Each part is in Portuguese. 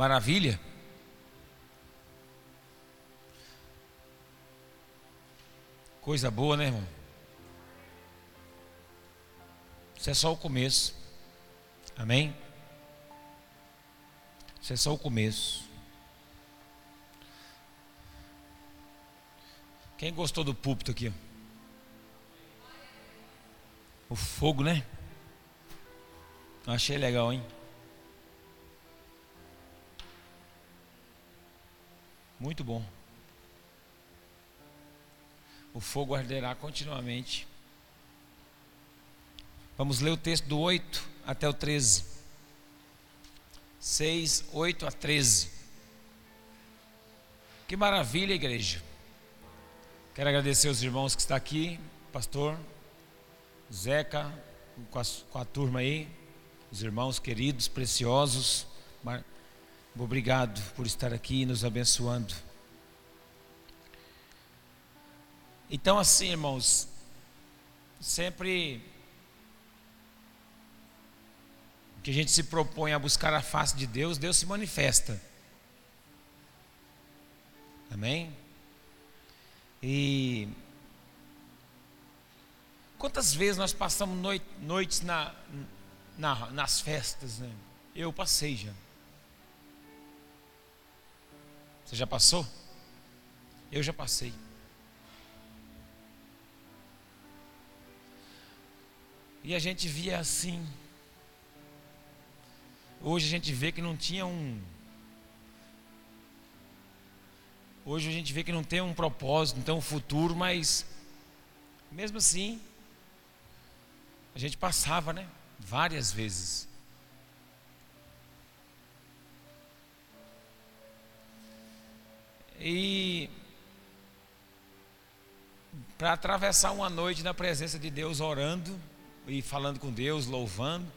Maravilha? Coisa boa, né, irmão? Isso é só o começo. Amém? Isso é só o começo. Quem gostou do púlpito aqui? O fogo, né? Achei legal, hein? Muito bom. O fogo arderá continuamente. Vamos ler o texto do 8 até o 13. 6, 8 a 13. Que maravilha, igreja. Quero agradecer os irmãos que estão aqui, pastor Zeca, com a, com a turma aí, os irmãos queridos, preciosos. Obrigado por estar aqui nos abençoando. Então, assim, irmãos, sempre que a gente se propõe a buscar a face de Deus, Deus se manifesta. Amém? E quantas vezes nós passamos noites na, na, nas festas, né? Eu passei já. Você já passou? Eu já passei. E a gente via assim. Hoje a gente vê que não tinha um. Hoje a gente vê que não tem um propósito, não tem um futuro, mas mesmo assim, a gente passava, né? Várias vezes. Para atravessar uma noite na presença de Deus orando e falando com Deus, louvando,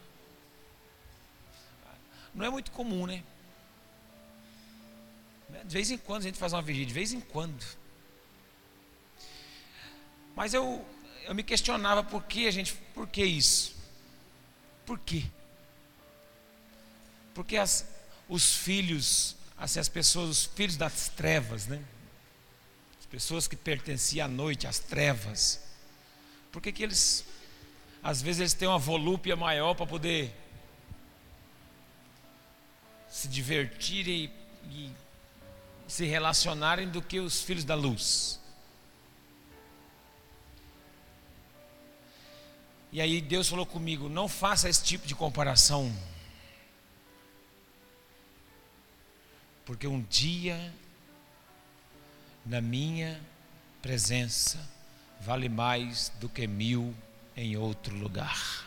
não é muito comum, né? De vez em quando a gente faz uma vigília, de vez em quando. Mas eu, eu me questionava por que a gente, por que isso? Por quê? Porque as, os filhos, assim, as pessoas, os filhos das trevas, né? As pessoas que pertenciam à noite, às trevas. Por que, que eles, às vezes, eles têm uma volúpia maior para poder se divertirem e, e se relacionarem do que os filhos da luz. E aí Deus falou comigo: não faça esse tipo de comparação. Porque um dia, na minha presença, vale mais do que mil em outro lugar.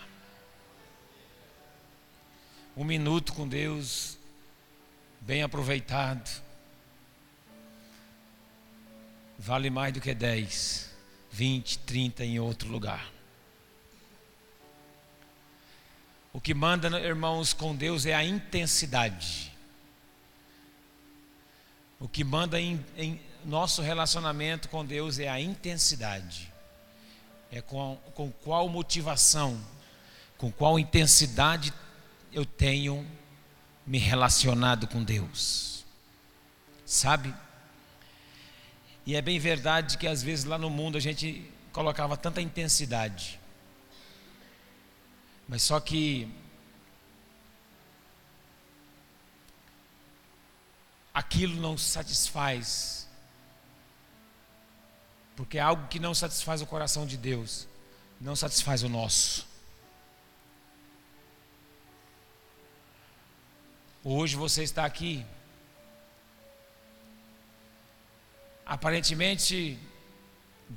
Um minuto com Deus bem aproveitado, vale mais do que 10, 20, 30 em outro lugar. O que manda, irmãos, com Deus é a intensidade. O que manda em, em nosso relacionamento com Deus é a intensidade. É com, com qual motivação, com qual intensidade eu tenho me relacionado com Deus. Sabe? E é bem verdade que às vezes lá no mundo a gente colocava tanta intensidade. Mas só que aquilo não satisfaz. Porque é algo que não satisfaz o coração de Deus, não satisfaz o nosso. Hoje você está aqui. Aparentemente,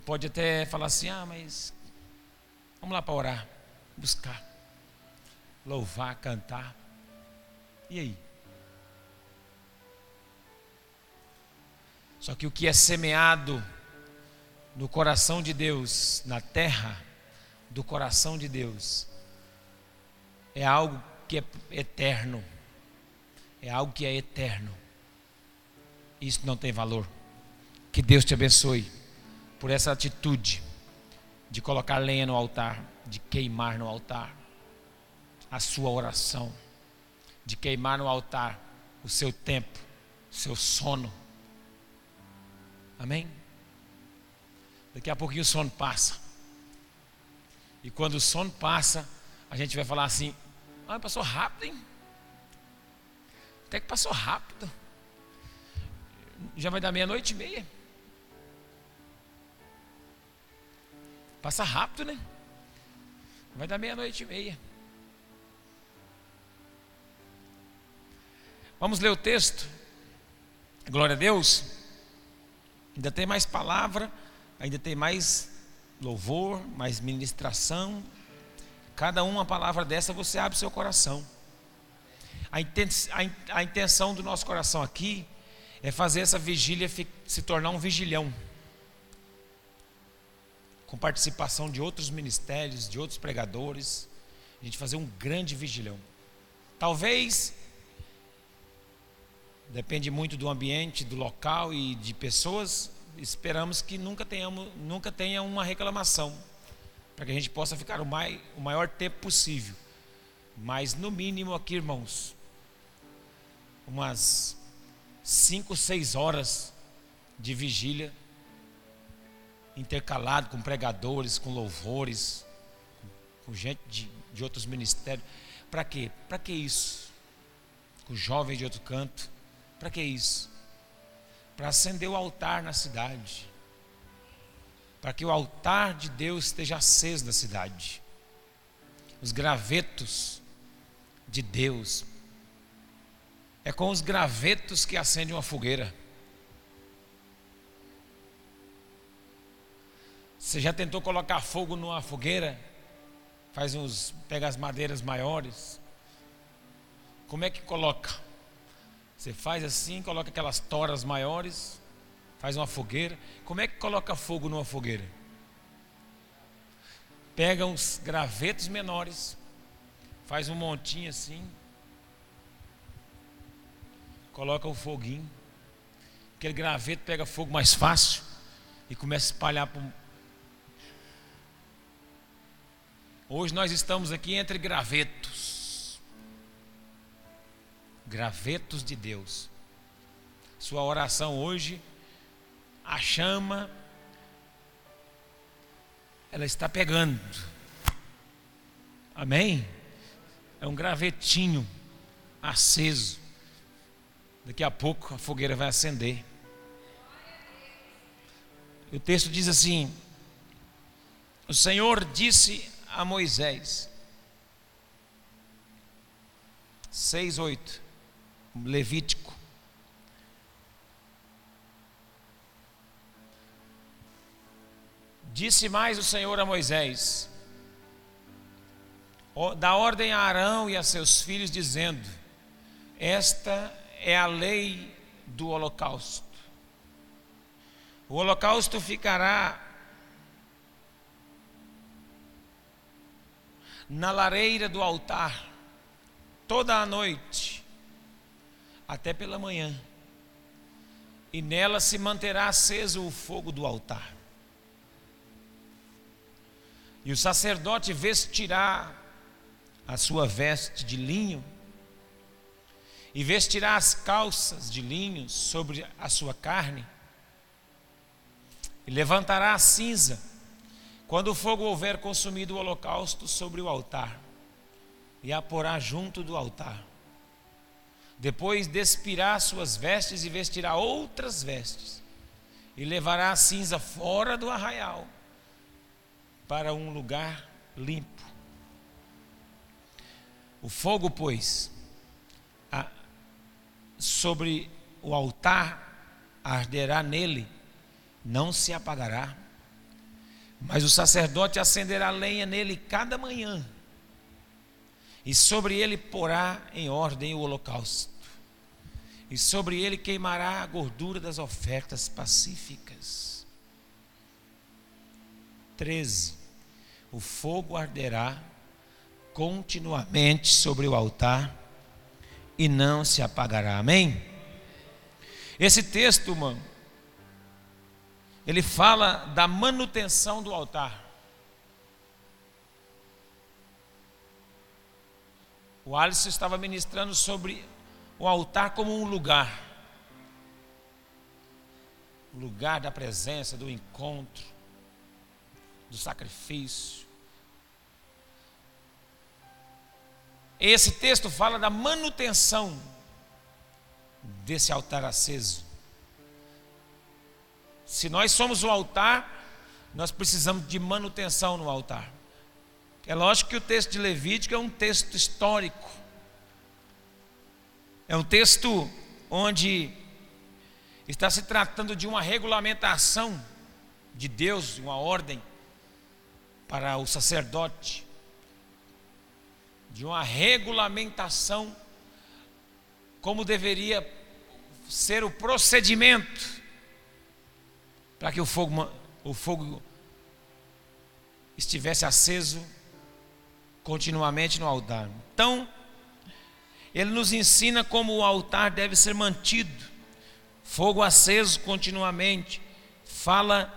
pode até falar assim: ah, mas vamos lá para orar, buscar, louvar, cantar. E aí? Só que o que é semeado no coração de Deus, na terra do coração de Deus, é algo que é eterno é algo que é eterno. Isso não tem valor. Que Deus te abençoe por essa atitude de colocar lenha no altar, de queimar no altar a sua oração, de queimar no altar o seu tempo, o seu sono. Amém? Daqui a pouquinho o sono passa. E quando o sono passa, a gente vai falar assim: ah, passou rápido, hein? Até que passou rápido. Já vai dar meia-noite e meia. Passa rápido, né? Vai dar meia-noite e meia. Vamos ler o texto. Glória a Deus. Ainda tem mais palavra, ainda tem mais louvor, mais ministração. Cada uma palavra dessa você abre seu coração. A intenção do nosso coração aqui é fazer essa vigília se tornar um vigilhão com participação de outros ministérios, de outros pregadores, a gente fazer um grande vigilhão. Talvez, depende muito do ambiente, do local e de pessoas, esperamos que nunca, tenhamos, nunca tenha uma reclamação, para que a gente possa ficar o, mai, o maior tempo possível. Mas no mínimo aqui, irmãos, umas 5, 6 horas de vigília intercalado com pregadores, com louvores, com gente de, de outros ministérios. Para quê? Para que isso? Com jovens de outro canto. Para que isso? Para acender o altar na cidade. Para que o altar de Deus esteja aceso na cidade. Os gravetos de Deus. É com os gravetos que acende uma fogueira. Você já tentou colocar fogo numa fogueira? Faz uns, pega as madeiras maiores. Como é que coloca? Você faz assim, coloca aquelas toras maiores, faz uma fogueira. Como é que coloca fogo numa fogueira? Pega uns gravetos menores, faz um montinho assim, coloca o foguinho. Aquele graveto pega fogo mais fácil e começa a espalhar Hoje nós estamos aqui entre gravetos. Gravetos de Deus. Sua oração hoje, a chama, ela está pegando. Amém? É um gravetinho aceso. Daqui a pouco a fogueira vai acender. O texto diz assim: O Senhor disse a Moisés. 6, 8. Levítico. Disse mais o Senhor a Moisés: Dá ordem a Arão e a seus filhos, dizendo: Esta é a lei do holocausto. O holocausto ficará na lareira do altar, toda a noite, até pela manhã, e nela se manterá aceso o fogo do altar. E o sacerdote vestirá a sua veste de linho, e vestirá as calças de linho sobre a sua carne, e levantará a cinza quando o fogo houver consumido o holocausto sobre o altar, e a porá junto do altar. Depois despirá suas vestes e vestirá outras vestes, e levará a cinza fora do arraial, para um lugar limpo. O fogo, pois, a, sobre o altar arderá nele, não se apagará. Mas o sacerdote acenderá lenha nele cada manhã, e sobre ele porá em ordem o holocausto, e sobre ele queimará a gordura das ofertas pacíficas. 13. O fogo arderá continuamente sobre o altar e não se apagará. Amém? Esse texto, mano, ele fala da manutenção do altar. O Alisson estava ministrando sobre o altar como um lugar lugar da presença, do encontro, do sacrifício. Esse texto fala da manutenção desse altar aceso. Se nós somos o altar, nós precisamos de manutenção no altar. É lógico que o texto de Levítico é um texto histórico. É um texto onde está se tratando de uma regulamentação de Deus, uma ordem para o sacerdote, de uma regulamentação como deveria ser o procedimento para que o fogo, o fogo estivesse aceso continuamente no altar. Então, ele nos ensina como o altar deve ser mantido fogo aceso continuamente, fala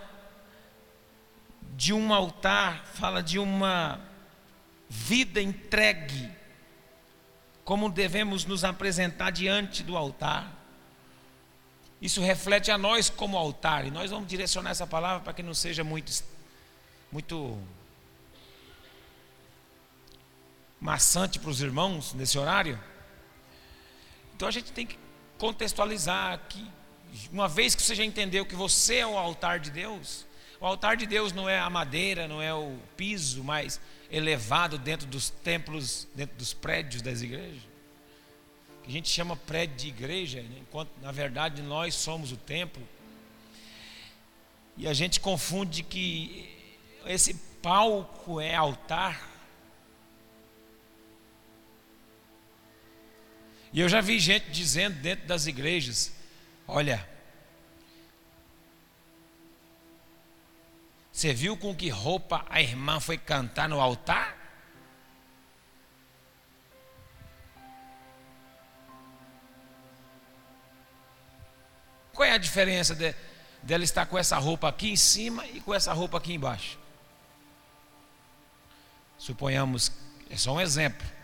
de um altar, fala de uma vida entregue, como devemos nos apresentar diante do altar. Isso reflete a nós como altar, e nós vamos direcionar essa palavra para que não seja muito, muito maçante para os irmãos nesse horário. Então a gente tem que contextualizar aqui uma vez que você já entendeu que você é o altar de Deus, o altar de Deus não é a madeira, não é o piso mais elevado dentro dos templos, dentro dos prédios das igrejas. Que a gente chama prédio de igreja, né? enquanto na verdade nós somos o templo. E a gente confunde que esse palco é altar. E eu já vi gente dizendo dentro das igrejas: Olha, você viu com que roupa a irmã foi cantar no altar? Qual é a diferença de, dela estar com essa roupa aqui em cima e com essa roupa aqui embaixo? Suponhamos, é só um exemplo.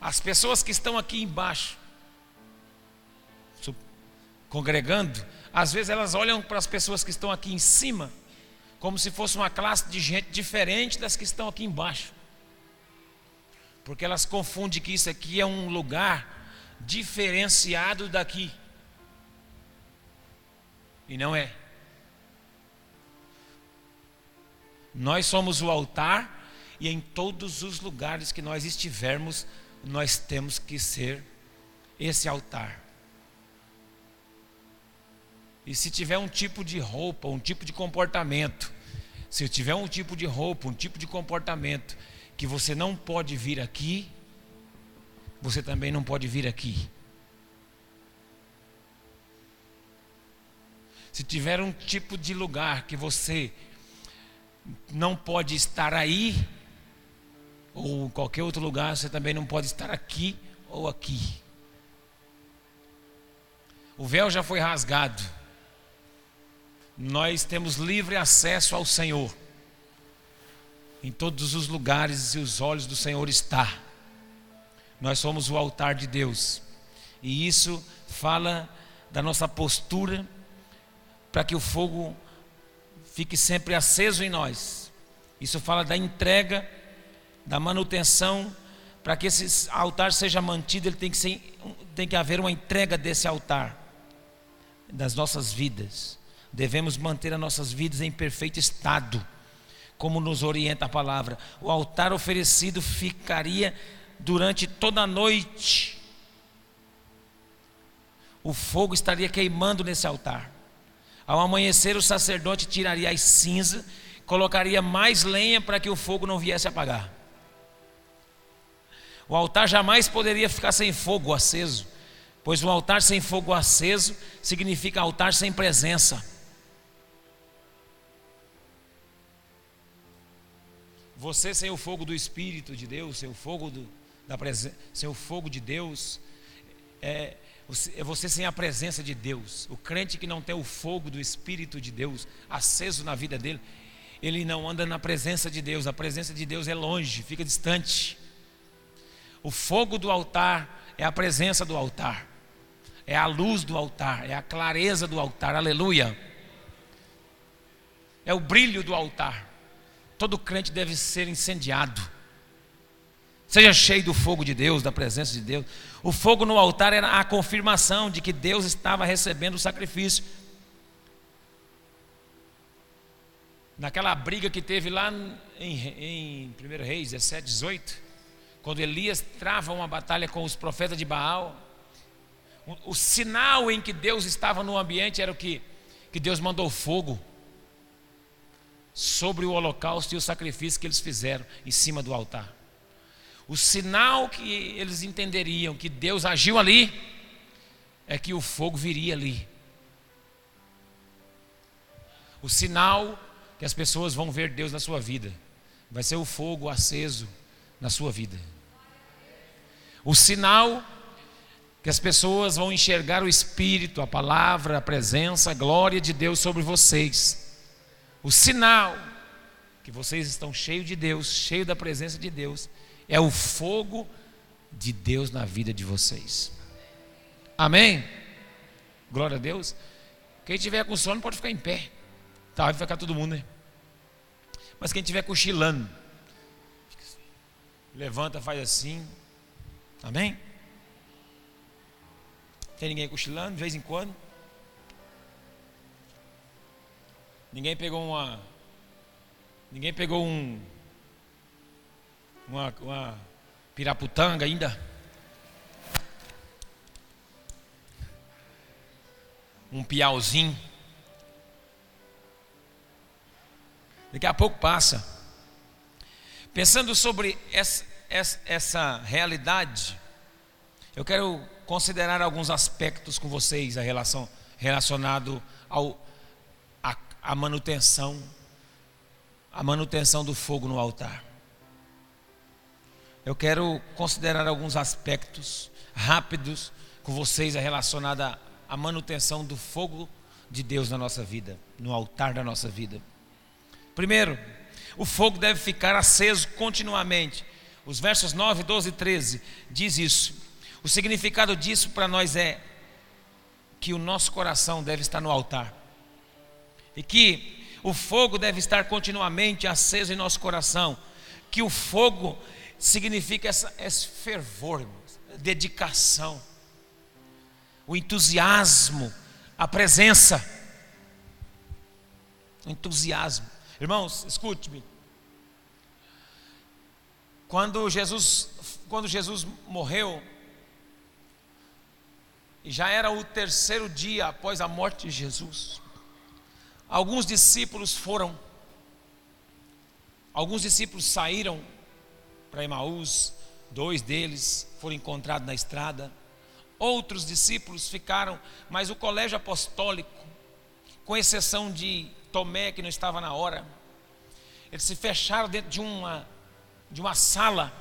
As pessoas que estão aqui embaixo, congregando, às vezes elas olham para as pessoas que estão aqui em cima como se fosse uma classe de gente diferente das que estão aqui embaixo. Porque elas confundem que isso aqui é um lugar diferenciado daqui. E não é. Nós somos o altar e em todos os lugares que nós estivermos, nós temos que ser esse altar. E se tiver um tipo de roupa, um tipo de comportamento, se tiver um tipo de roupa, um tipo de comportamento que você não pode vir aqui, você também não pode vir aqui. Se tiver um tipo de lugar que você não pode estar aí, ou qualquer outro lugar, você também não pode estar aqui ou aqui. O véu já foi rasgado nós temos livre acesso ao Senhor. Em todos os lugares e os olhos do Senhor está. Nós somos o altar de Deus. E isso fala da nossa postura para que o fogo fique sempre aceso em nós. Isso fala da entrega, da manutenção, para que esse altar seja mantido, ele tem que, ser, tem que haver uma entrega desse altar das nossas vidas. Devemos manter as nossas vidas em perfeito estado, como nos orienta a palavra. O altar oferecido ficaria durante toda a noite. O fogo estaria queimando nesse altar. Ao amanhecer, o sacerdote tiraria as cinzas, colocaria mais lenha para que o fogo não viesse apagar. O altar jamais poderia ficar sem fogo aceso, pois um altar sem fogo aceso significa altar sem presença. Você sem o fogo do Espírito de Deus, sem o fogo do, da presença, sem o fogo de Deus, é, é você sem a presença de Deus. O crente que não tem o fogo do Espírito de Deus aceso na vida dele, ele não anda na presença de Deus. A presença de Deus é longe, fica distante. O fogo do altar é a presença do altar, é a luz do altar, é a clareza do altar, aleluia. É o brilho do altar. Todo crente deve ser incendiado. Seja cheio do fogo de Deus, da presença de Deus. O fogo no altar era a confirmação de que Deus estava recebendo o sacrifício. Naquela briga que teve lá em, em 1 Reis 17, 18, quando Elias trava uma batalha com os profetas de Baal, o, sinal em que Deus estava no ambiente era o que, que Deus mandou fogo sobre o holocausto e o sacrifício que eles fizeram em cima do altar. O sinal que eles entenderiam que Deus agiu ali é que o fogo viria ali. O sinal que as pessoas vão ver Deus na sua vida vai ser o fogo aceso na sua vida. O sinal que as pessoas vão enxergar o Espírito, a palavra, a presença, a glória de Deus sobre vocês. O sinal que vocês estão cheios de Deus, cheios da presença de Deus, é o fogo de Deus na vida de vocês. Amém? Glória a Deus. Quem tiver com sono pode ficar em pé. Tá, vai ficar todo mundo, né? Mas quem tiver cochilando, levanta, faz assim. Amém? Tem ninguém cochilando de vez em quando? Ninguém pegou uma. Ninguém pegou um uma, uma piraputanga ainda. Um piauzinho. Daqui a pouco passa. Pensando sobre essa, essa, essa realidade, eu quero considerar alguns aspectos com vocês a relação relacionado ao a, a manutenção a manutenção do fogo no altar eu quero considerar alguns aspectos rápidos com vocês relacionados à manutenção do fogo de Deus na nossa vida, no altar da nossa vida. Primeiro, o fogo deve ficar aceso continuamente. Os versos 9, 12 e 13 diz isso. O significado disso para nós é que o nosso coração deve estar no altar. E que o fogo deve estar continuamente aceso em nosso coração. Que o fogo significa essa, esse fervor, dedicação, o entusiasmo, a presença. O entusiasmo. Irmãos, escute-me. Quando Jesus, quando Jesus morreu, já era o terceiro dia após a morte de Jesus, alguns discípulos foram, alguns discípulos saíram para Emaús, dois deles foram encontrados na estrada. Outros discípulos ficaram, mas o colégio apostólico, com exceção de Tomé, que não estava na hora, eles se fecharam dentro de uma, de uma sala.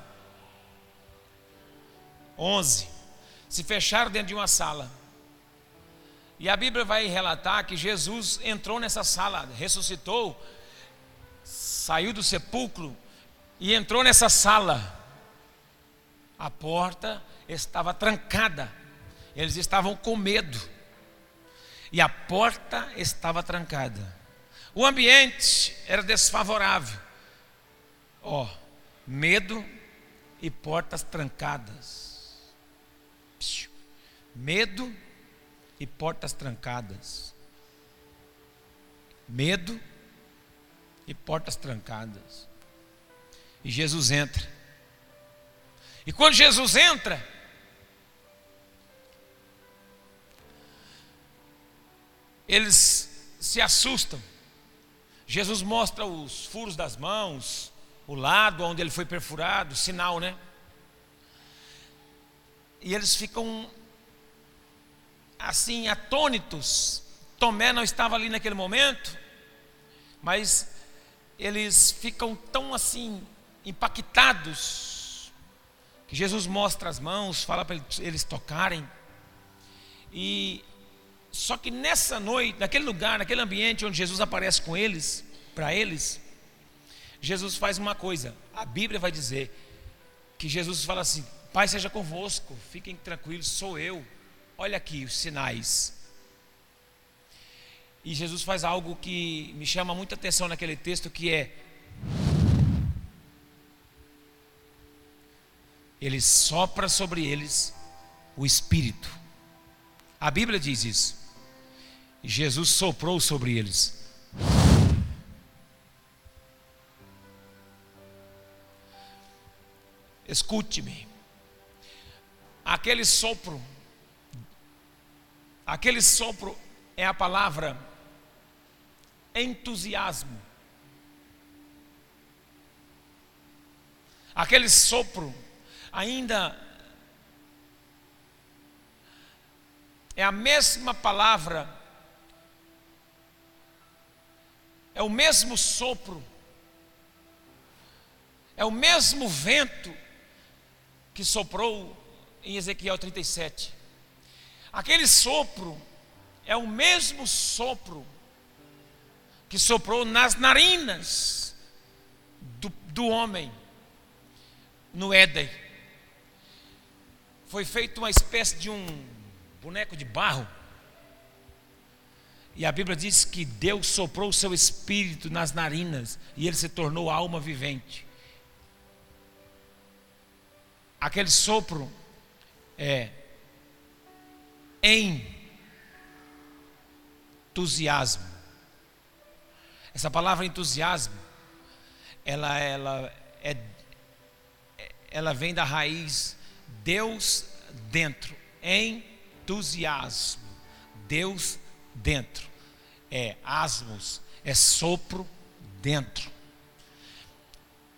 Onze. Se fecharam dentro de uma sala. E a Bíblia vai relatar que Jesus entrou nessa sala, ressuscitou, saiu do sepulcro e entrou nessa sala. A porta estava trancada. Eles estavam com medo. E a porta estava trancada. O ambiente era desfavorável. Ó, oh, medo e portas trancadas. Medo e portas trancadas. Medo e portas trancadas. E Jesus entra. E quando Jesus entra, eles se assustam. Jesus mostra os furos das mãos, o lado onde ele foi perfurado, sinal, né? E eles ficam assim atônitos. Tomé não estava ali naquele momento, mas eles ficam tão assim impactados, que Jesus mostra as mãos, fala para eles tocarem. E só que nessa noite, naquele lugar, naquele ambiente onde Jesus aparece com eles, para eles, Jesus faz uma coisa. A Bíblia vai dizer que Jesus fala assim: Pai seja convosco, fiquem tranquilos, sou eu. Olha aqui os sinais. E Jesus faz algo que me chama muita atenção naquele texto que é ele sopra sobre eles o espírito. A Bíblia diz isso. Jesus soprou sobre eles. Escute-me. Aquele sopro, aquele sopro é a palavra entusiasmo. Aquele sopro ainda é a mesma palavra, é o mesmo sopro, é o mesmo vento que soprou em Ezequiel 37. Aquele sopro é o mesmo sopro que soprou nas narinas do, do homem no Éden. Foi feito uma espécie de um boneco de barro. E a Bíblia diz que Deus soprou o seu espírito nas narinas e ele se tornou alma vivente. Aquele sopro é entusiasmo. Essa palavra entusiasmo, ela, ela, é, ela vem da raiz Deus dentro, entusiasmo. Deus dentro. É asmos, é sopro dentro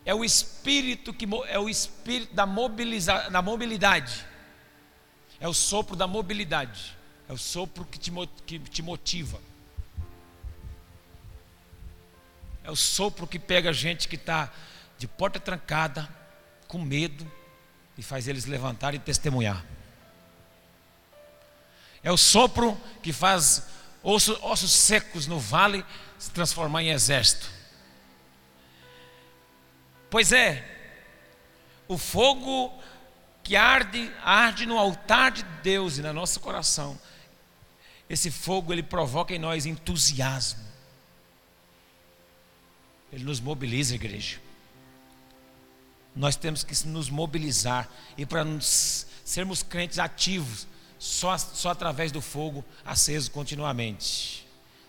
é o espírito que é o espírito da, mobiliza, da mobilidade. É o sopro da mobilidade. É o sopro que te, que te motiva. É o sopro que pega a gente que está de porta trancada, com medo, e faz eles levantarem e testemunhar. É o sopro que faz ossos, ossos secos no vale se transformar em exército. Pois é, o fogo que arde, arde no altar de Deus e no nosso coração. Esse fogo ele provoca em nós entusiasmo. Ele nos mobiliza, igreja. Nós temos que nos mobilizar e para sermos crentes ativos, só, só através do fogo aceso continuamente,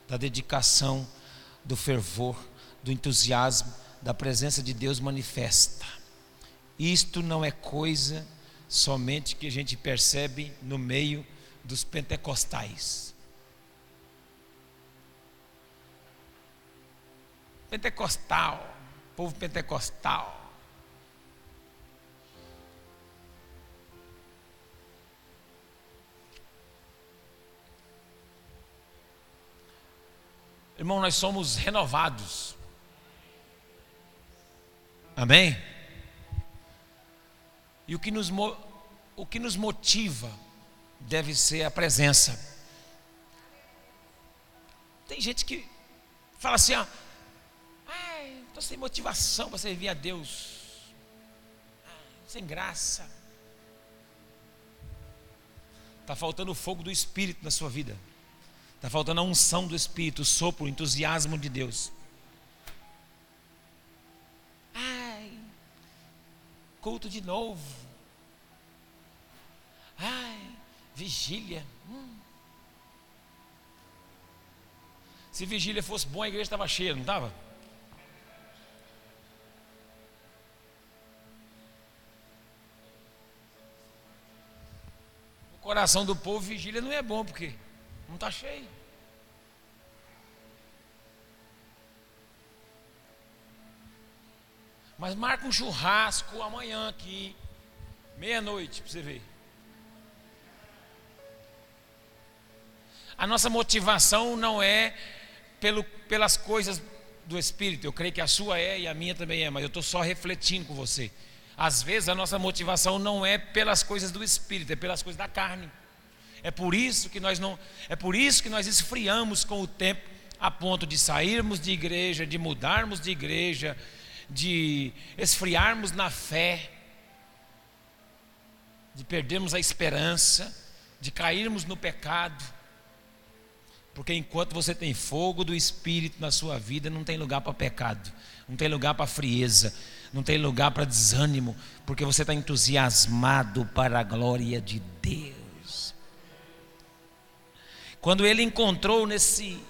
da dedicação, do fervor, do entusiasmo da presença de Deus manifesta. Isto não é coisa somente que a gente percebe no meio dos pentecostais. Pentecostal, povo pentecostal. Irmão, nós somos renovados. Amém? E o que nos, o que nos motiva deve ser a presença. Tem gente que fala assim, ó, estou sem motivação para servir a Deus, sem graça. Está faltando o fogo do Espírito na sua vida. Está faltando a unção do Espírito, o sopro, o entusiasmo de Deus. Culto de novo. Ai, vigília. Hum. Se vigília fosse bom, a igreja estava cheia, não estava? O coração do povo, vigília não é bom, porque não está cheio. Mas marca um churrasco amanhã aqui, meia-noite, para você ver. A nossa motivação não é pelo, pelas coisas do Espírito, eu creio que a sua é e a minha também é, mas eu estou só refletindo com você. Às vezes a nossa motivação não é pelas coisas do Espírito, é pelas coisas da carne. É por isso que nós não, é por isso que nós esfriamos com o tempo a ponto de sairmos de igreja, de mudarmos de igreja, de esfriarmos na fé. de perdermos a esperança, de cairmos no pecado. Porque enquanto você tem fogo do Espírito na sua vida, não tem lugar para pecado, não tem lugar para frieza, não tem lugar para desânimo, porque você está entusiasmado para a glória de Deus. Quando ele encontrou nesse,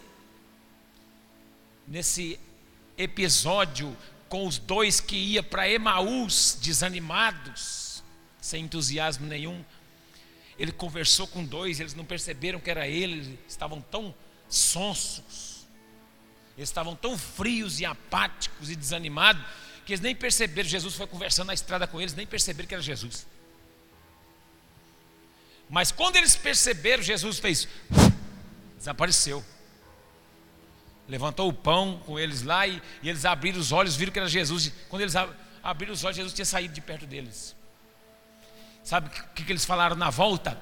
nesse episódio com os dois que ia para Emaús, desanimados, sem entusiasmo nenhum, ele conversou com dois, eles não perceberam que era ele, estavam tão sonsos, estavam tão frios e apáticos e desanimados que eles nem perceberam, Jesus foi conversando na estrada com eles, nem perceberam que era Jesus. Mas quando eles perceberam, Jesus fez, desapareceu. Levantou o pão com eles lá e, e eles abriram os olhos, viram que era Jesus. Quando eles abriram os olhos, Jesus tinha saído de perto deles. Sabe o que, que eles falaram na volta?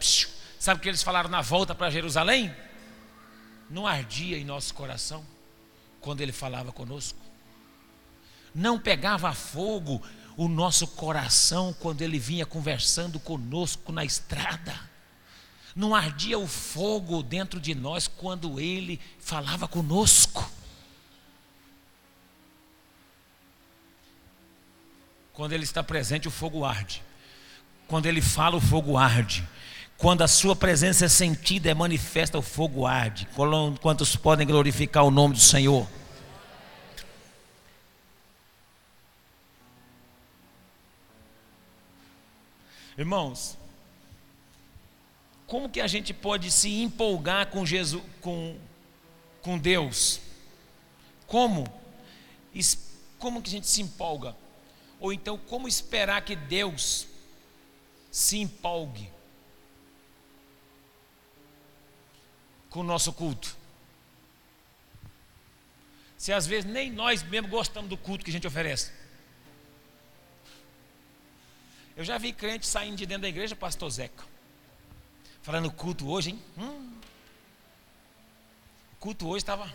Sabe o que eles falaram na volta para Jerusalém? Não ardia em nosso coração quando ele falava conosco não pegava fogo o nosso coração quando ele vinha conversando conosco na estrada. Não ardia o fogo dentro de nós quando ele falava conosco. Quando ele está presente, o fogo arde. Quando ele fala, o fogo arde. Quando a sua presença é sentida, é manifesta, o fogo arde. Quantos podem glorificar o nome do Senhor? Irmãos, como que a gente pode se empolgar com Jesus, com, com Deus? Como? Como que a gente se empolga? Ou então, como esperar que Deus se empolgue com o nosso culto? Se às vezes nem nós mesmo gostamos do culto que a gente oferece. Eu já vi crente saindo de dentro da igreja, pastor Zeca. Falando culto hoje, hein? Hum. O culto hoje estava.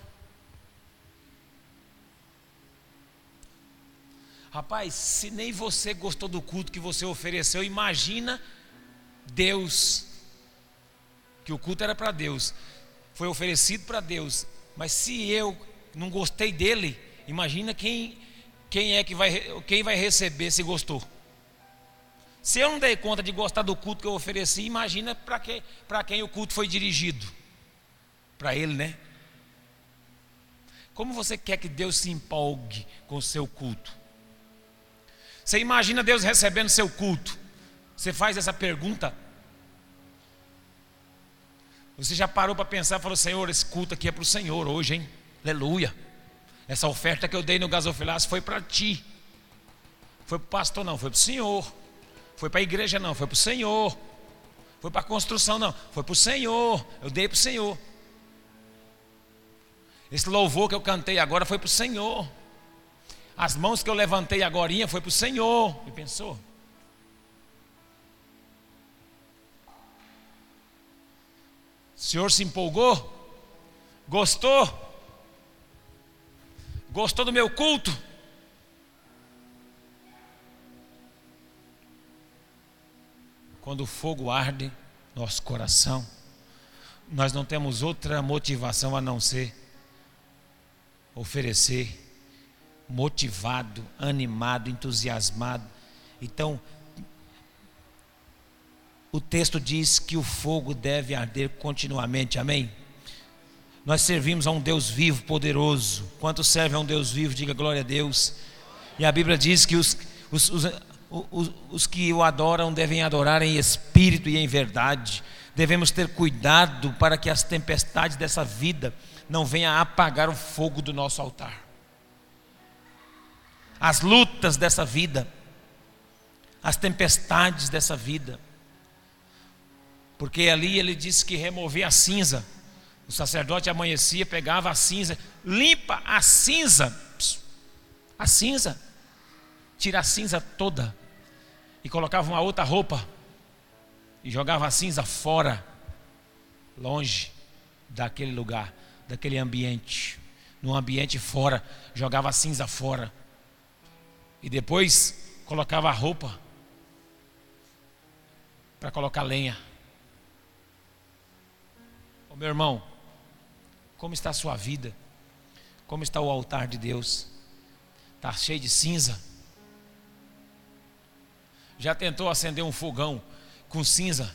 Rapaz, se nem você gostou do culto que você ofereceu, imagina Deus. Que o culto era para Deus. Foi oferecido para Deus. Mas se eu não gostei dele, imagina quem, quem é que vai, quem vai receber se gostou. Se eu não dei conta de gostar do culto que eu ofereci, imagina para que, quem o culto foi dirigido. Para ele, né? Como você quer que Deus se empolgue com o seu culto? Você imagina Deus recebendo seu culto? Você faz essa pergunta? Você já parou para pensar e falou: Senhor, esse culto aqui é para o Senhor hoje, hein? Aleluia. Essa oferta que eu dei no gasofilaço foi para ti. Foi para o pastor, não, foi para o Senhor. Foi para a igreja, não, foi para o Senhor. Foi para a construção, não, foi para o Senhor. Eu dei para o Senhor. Esse louvor que eu cantei agora foi para o Senhor. As mãos que eu levantei agora foi para o Senhor. E pensou? O Senhor se empolgou? Gostou? Gostou do meu culto? Quando o fogo arde no nosso coração, nós não temos outra motivação a não ser oferecer, motivado, animado, entusiasmado. Então, o texto diz que o fogo deve arder continuamente, amém? Nós servimos a um Deus vivo, poderoso. Quanto serve a um Deus vivo, diga glória a Deus. E a Bíblia diz que os, os, os os, os que o adoram devem adorar em espírito e em verdade. Devemos ter cuidado para que as tempestades dessa vida não venham apagar o fogo do nosso altar. As lutas dessa vida, as tempestades dessa vida. Porque ali ele disse que removia a cinza. O sacerdote amanhecia, pegava a cinza, limpa a cinza, a cinza, tira a cinza toda e colocava uma outra roupa e jogava a cinza fora, longe daquele lugar, daquele ambiente, no ambiente fora, jogava a cinza fora e depois colocava a roupa para colocar lenha. Ô meu irmão, como está a sua vida? Como está o altar de Deus? Está cheio de cinza? Já tentou acender um fogão com cinza?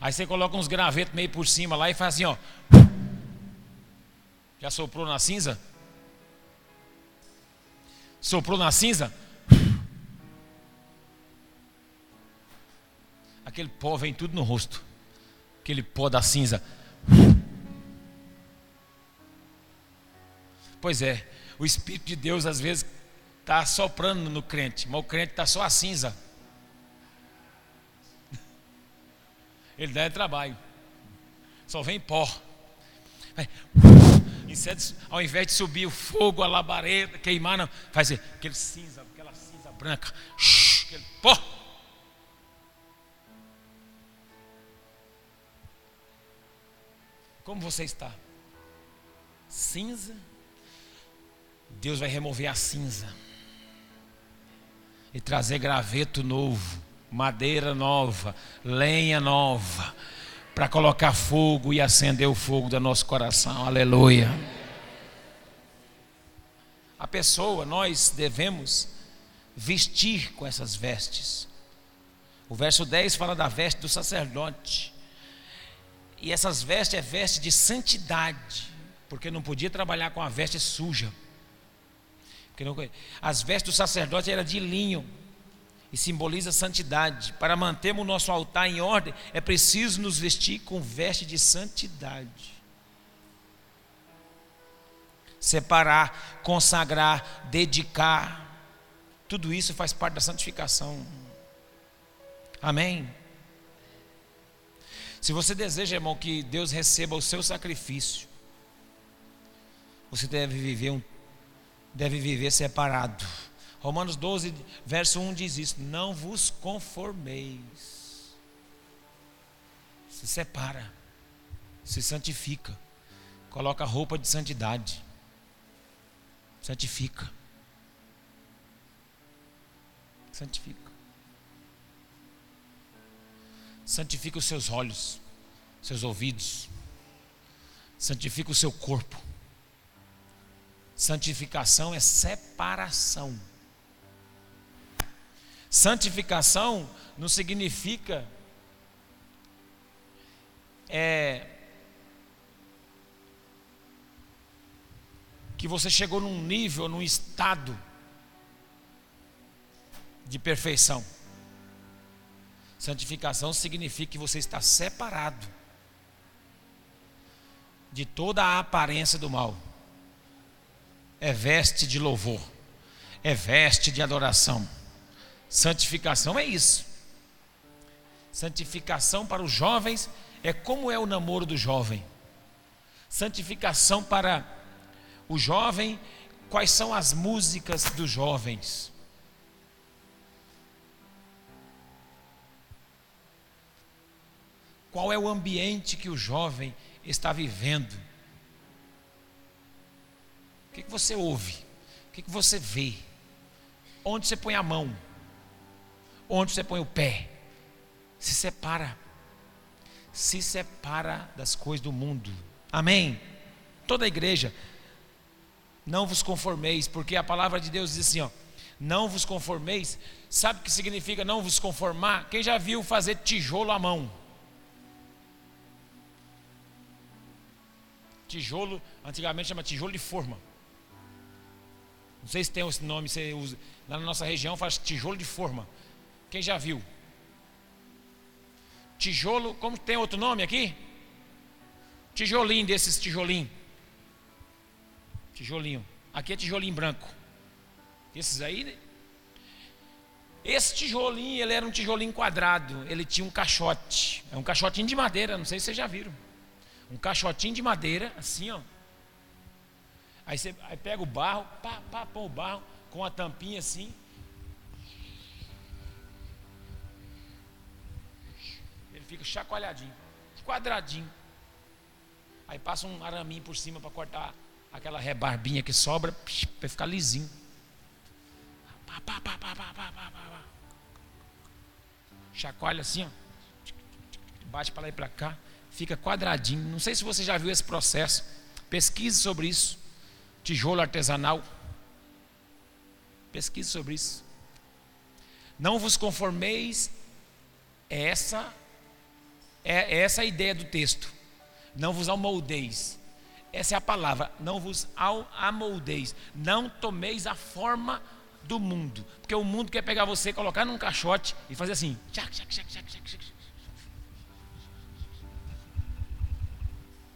Aí você coloca uns gravetos meio por cima lá e faz assim, ó. Já soprou na cinza? Soprou na cinza? Aquele pó vem tudo no rosto. Aquele pó da cinza. Pois é, o Espírito de Deus às vezes está soprando no crente, mas o crente está só a cinza. Ele dá trabalho. Só vem pó. Vai, ao invés de subir o fogo, a labareda, queimar, não, faz aquele cinza, aquela cinza branca, aquele pó. Como você está? Cinza? Deus vai remover a cinza e trazer graveto novo, madeira nova, lenha nova, para colocar fogo e acender o fogo do nosso coração. Aleluia. A pessoa, nós devemos vestir com essas vestes. O verso 10 fala da veste do sacerdote. E essas vestes é veste de santidade, porque não podia trabalhar com a veste suja. As vestes do sacerdote eram de linho e simboliza santidade. Para mantermos o nosso altar em ordem, é preciso nos vestir com veste de santidade. Separar, consagrar, dedicar, tudo isso faz parte da santificação. Amém? Se você deseja, irmão, que Deus receba o seu sacrifício, você deve viver, um, deve viver separado. Romanos 12, verso 1 diz isso: Não vos conformeis. Se separa, se santifica, coloca roupa de santidade, santifica. Santifica. santifica os seus olhos, seus ouvidos, santifica o seu corpo. Santificação é separação. Santificação não significa é, que você chegou num nível, num estado de perfeição. Santificação significa que você está separado de toda a aparência do mal. É veste de louvor, é veste de adoração. Santificação é isso. Santificação para os jovens é como é o namoro do jovem. Santificação para o jovem, quais são as músicas dos jovens? Qual é o ambiente que o jovem está vivendo? O que, que você ouve? O que, que você vê? Onde você põe a mão? Onde você põe o pé? Se separa. Se separa das coisas do mundo. Amém? Toda a igreja. Não vos conformeis, porque a palavra de Deus diz assim: ó, não vos conformeis. Sabe o que significa não vos conformar? Quem já viu fazer tijolo à mão? Tijolo, antigamente chama tijolo de forma. Não sei se tem esse nome, você usa. Lá na nossa região faz tijolo de forma. Quem já viu? Tijolo, como tem outro nome aqui? Tijolinho desses tijolinho. Tijolinho. Aqui é tijolinho branco. Esses aí. Né? Esse tijolinho, ele era um tijolinho quadrado. Ele tinha um caixote. É um caixotinho de madeira, não sei se vocês já viram um caixotinho de madeira, assim, ó. Aí você aí pega o barro, pá, pá, põe o barro com a tampinha assim. Ele fica chacoalhadinho, quadradinho. Aí passa um araminho por cima para cortar aquela rebarbinha que sobra, para ficar lisinho. Pá, pá, pá, pá, pá, pá, pá, pá. chacoalha assim, ó. Bate para lá e para cá, fica quadradinho. Não sei se você já viu esse processo. Pesquise sobre isso. Tijolo artesanal. Pesquise sobre isso. Não vos conformeis. É essa é essa a ideia do texto. Não vos amoldeis. Essa é a palavra. Não vos amoldeis. Não tomeis a forma do mundo. Porque o mundo quer pegar você, colocar num caixote e fazer assim.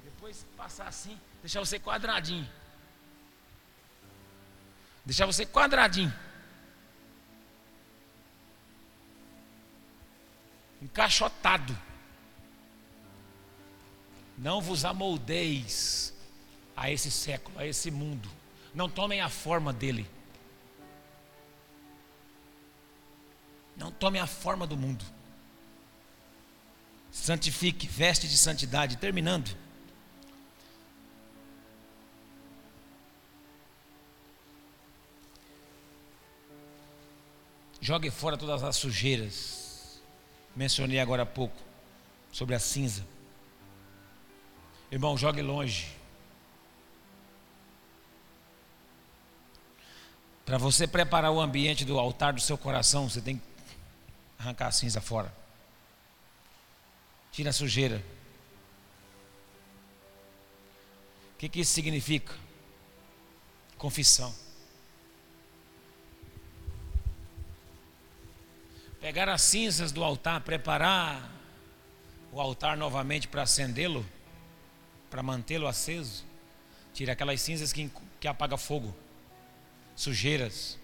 Depois passar assim, deixar você quadradinho. Deixar você quadradinho. Encaixotado. Não vos amoldeis a esse século, a esse mundo. Não tomem a forma dele. Não tome a forma do mundo. Santifique, veste de santidade. Terminando. Jogue fora todas as sujeiras. Mencionei agora há pouco sobre a cinza. Irmão, jogue longe. Para você preparar o ambiente do altar do seu coração, você tem que arrancar a cinza fora. Tira a sujeira. O que, que isso significa? Confissão. Pegar as cinzas do altar, preparar o altar novamente para acendê-lo, para mantê-lo aceso. Tira aquelas cinzas que, que apaga fogo, sujeiras.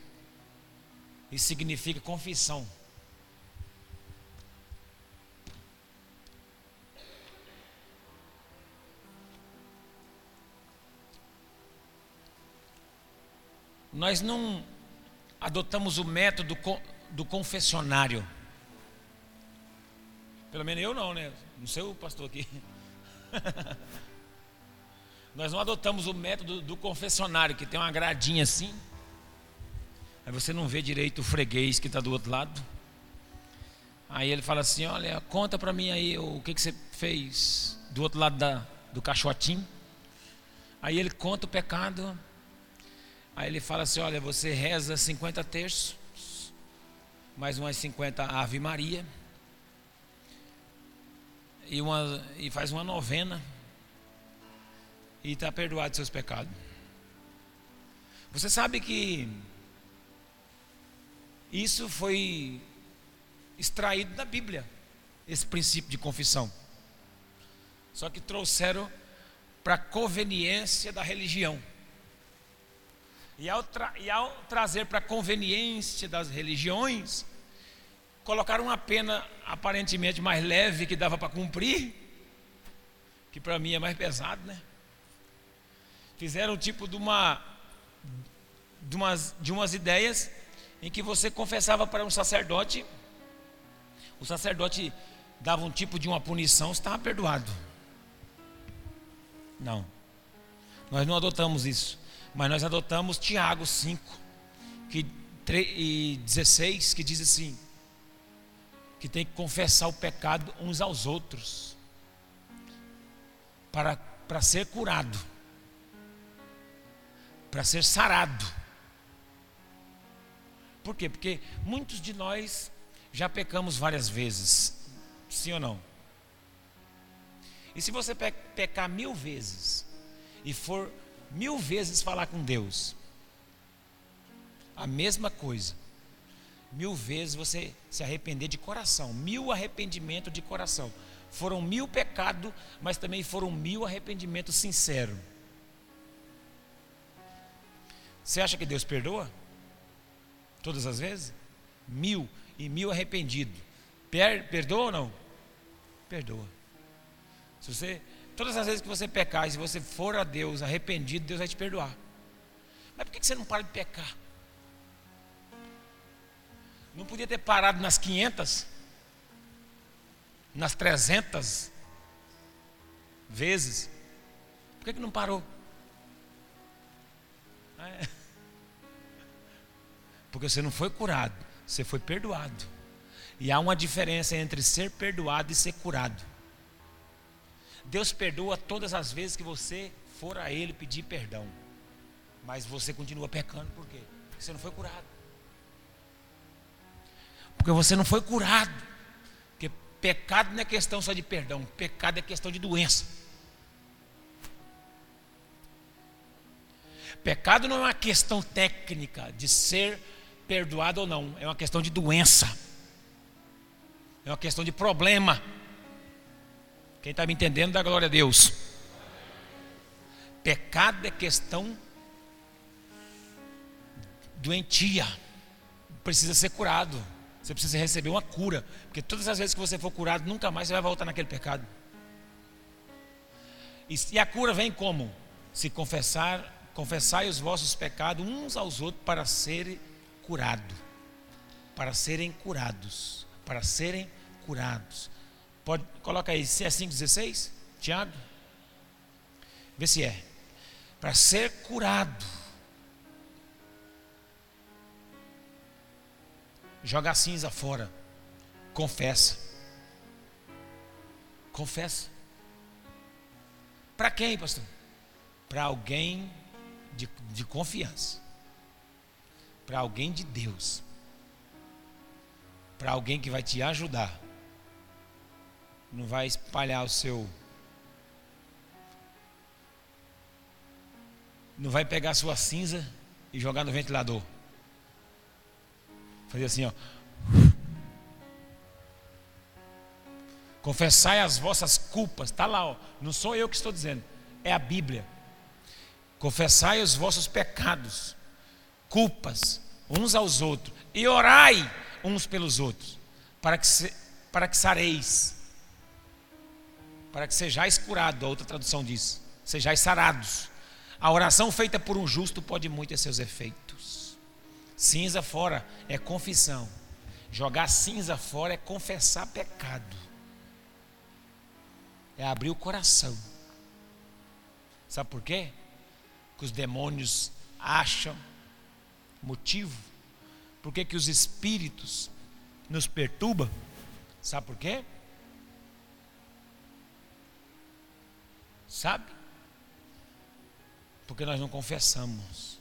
Isso significa confissão. Nós não adotamos o método do confessionário. Pelo menos eu não, né? Não sei o pastor aqui. Nós não adotamos o método do confessionário, que tem uma gradinha assim. Aí você não vê direito o freguês que está do outro lado. Aí ele fala assim: Olha, conta para mim aí o que, que você fez do outro lado da, do caixotinho. Aí ele conta o pecado. Aí ele fala assim: Olha, você reza 50 terços, mais umas 50 Ave Maria, e, uma, e faz uma novena, e está perdoado seus pecados. Você sabe que isso foi extraído da Bíblia, esse princípio de confissão. Só que trouxeram para a conveniência da religião. E ao, tra e ao trazer para a conveniência das religiões, colocaram uma pena aparentemente mais leve que dava para cumprir, que para mim é mais pesado, né? Fizeram tipo de uma de umas, de umas ideias em que você confessava para um sacerdote, o sacerdote dava um tipo de uma punição, estava perdoado. Não. Nós não adotamos isso. Mas nós adotamos Tiago 5, que, e 16, que diz assim: que tem que confessar o pecado uns aos outros, para, para ser curado, para ser sarado. Por quê? Porque muitos de nós já pecamos várias vezes, sim ou não? E se você pecar mil vezes e for mil vezes falar com Deus. A mesma coisa. Mil vezes você se arrepender de coração. Mil arrependimento de coração. Foram mil pecados, mas também foram mil arrependimentos sinceros. Você acha que Deus perdoa? Todas as vezes? Mil e mil arrependido. Per perdoa ou não? Perdoa. Se você Todas as vezes que você pecar, e se você for a Deus arrependido, Deus vai te perdoar. Mas por que você não para de pecar? Não podia ter parado nas 500? Nas 300 vezes? Por que, que não parou? É. Porque você não foi curado, você foi perdoado. E há uma diferença entre ser perdoado e ser curado. Deus perdoa todas as vezes que você for a Ele pedir perdão. Mas você continua pecando, por quê? Porque você não foi curado. Porque você não foi curado. Porque pecado não é questão só de perdão, pecado é questão de doença. Pecado não é uma questão técnica de ser perdoado ou não, é uma questão de doença, é uma questão de problema. Quem está me entendendo, dá glória a Deus. Pecado é questão doentia, precisa ser curado. Você precisa receber uma cura, porque todas as vezes que você for curado, nunca mais você vai voltar naquele pecado. E, a cura vem como? Se confessar confessai os vossos pecados uns aos outros para serem curados. Para serem curados. Para serem curados. Pode, coloca aí, se é 5,16, Tiago? Vê se é. Para ser curado. Joga a cinza fora. Confessa. Confessa. Para quem, pastor? Para alguém de, de confiança, para alguém de Deus, para alguém que vai te ajudar, não vai espalhar o seu. Não vai pegar a sua cinza e jogar no ventilador. Fazer assim, ó. Confessai as vossas culpas. Está lá, ó. Não sou eu que estou dizendo. É a Bíblia. Confessai os vossos pecados, culpas, uns aos outros, e orai uns pelos outros, para que, para que sareis, para que sejais curados, a outra tradução diz, sejais sarados. A oração feita por um justo pode muito ter seus efeitos. Cinza fora é confissão. Jogar cinza fora é confessar pecado. É abrir o coração. Sabe por quê? que os demônios acham motivo? Por que, que os espíritos nos perturbam? Sabe por quê? Sabe? Porque nós não confessamos.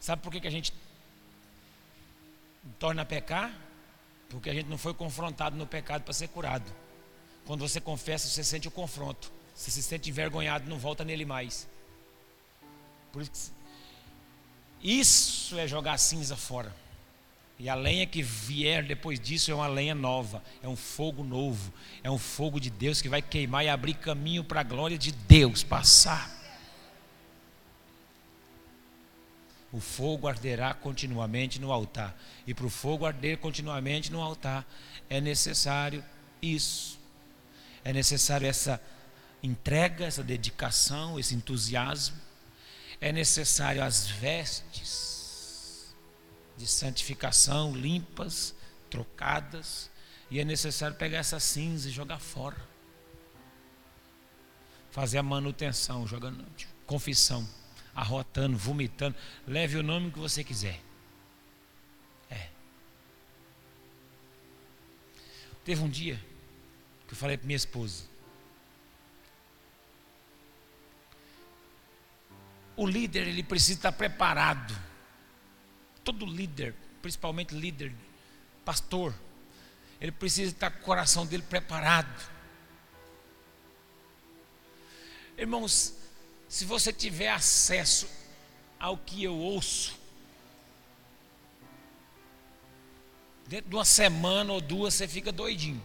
Sabe por que, que a gente torna a pecar? Porque a gente não foi confrontado no pecado para ser curado. Quando você confessa, você sente o confronto. Você se sente envergonhado, não volta nele mais. Por isso, isso é jogar cinza fora. E a lenha que vier depois disso é uma lenha nova, é um fogo novo, é um fogo de Deus que vai queimar e abrir caminho para a glória de Deus passar. O fogo arderá continuamente no altar, e para o fogo arder continuamente no altar é necessário isso, é necessário essa entrega, essa dedicação, esse entusiasmo. É necessário as vestes de santificação limpas, trocadas, e é necessário pegar essa cinza e jogar fora. Fazer a manutenção, jogando confissão, arrotando, vomitando. Leve o nome que você quiser. É. Teve um dia que eu falei para minha esposa: o líder ele precisa estar preparado. Todo líder, principalmente líder, pastor, ele precisa estar com o coração dele preparado. Irmãos, se você tiver acesso ao que eu ouço, dentro de uma semana ou duas você fica doidinho.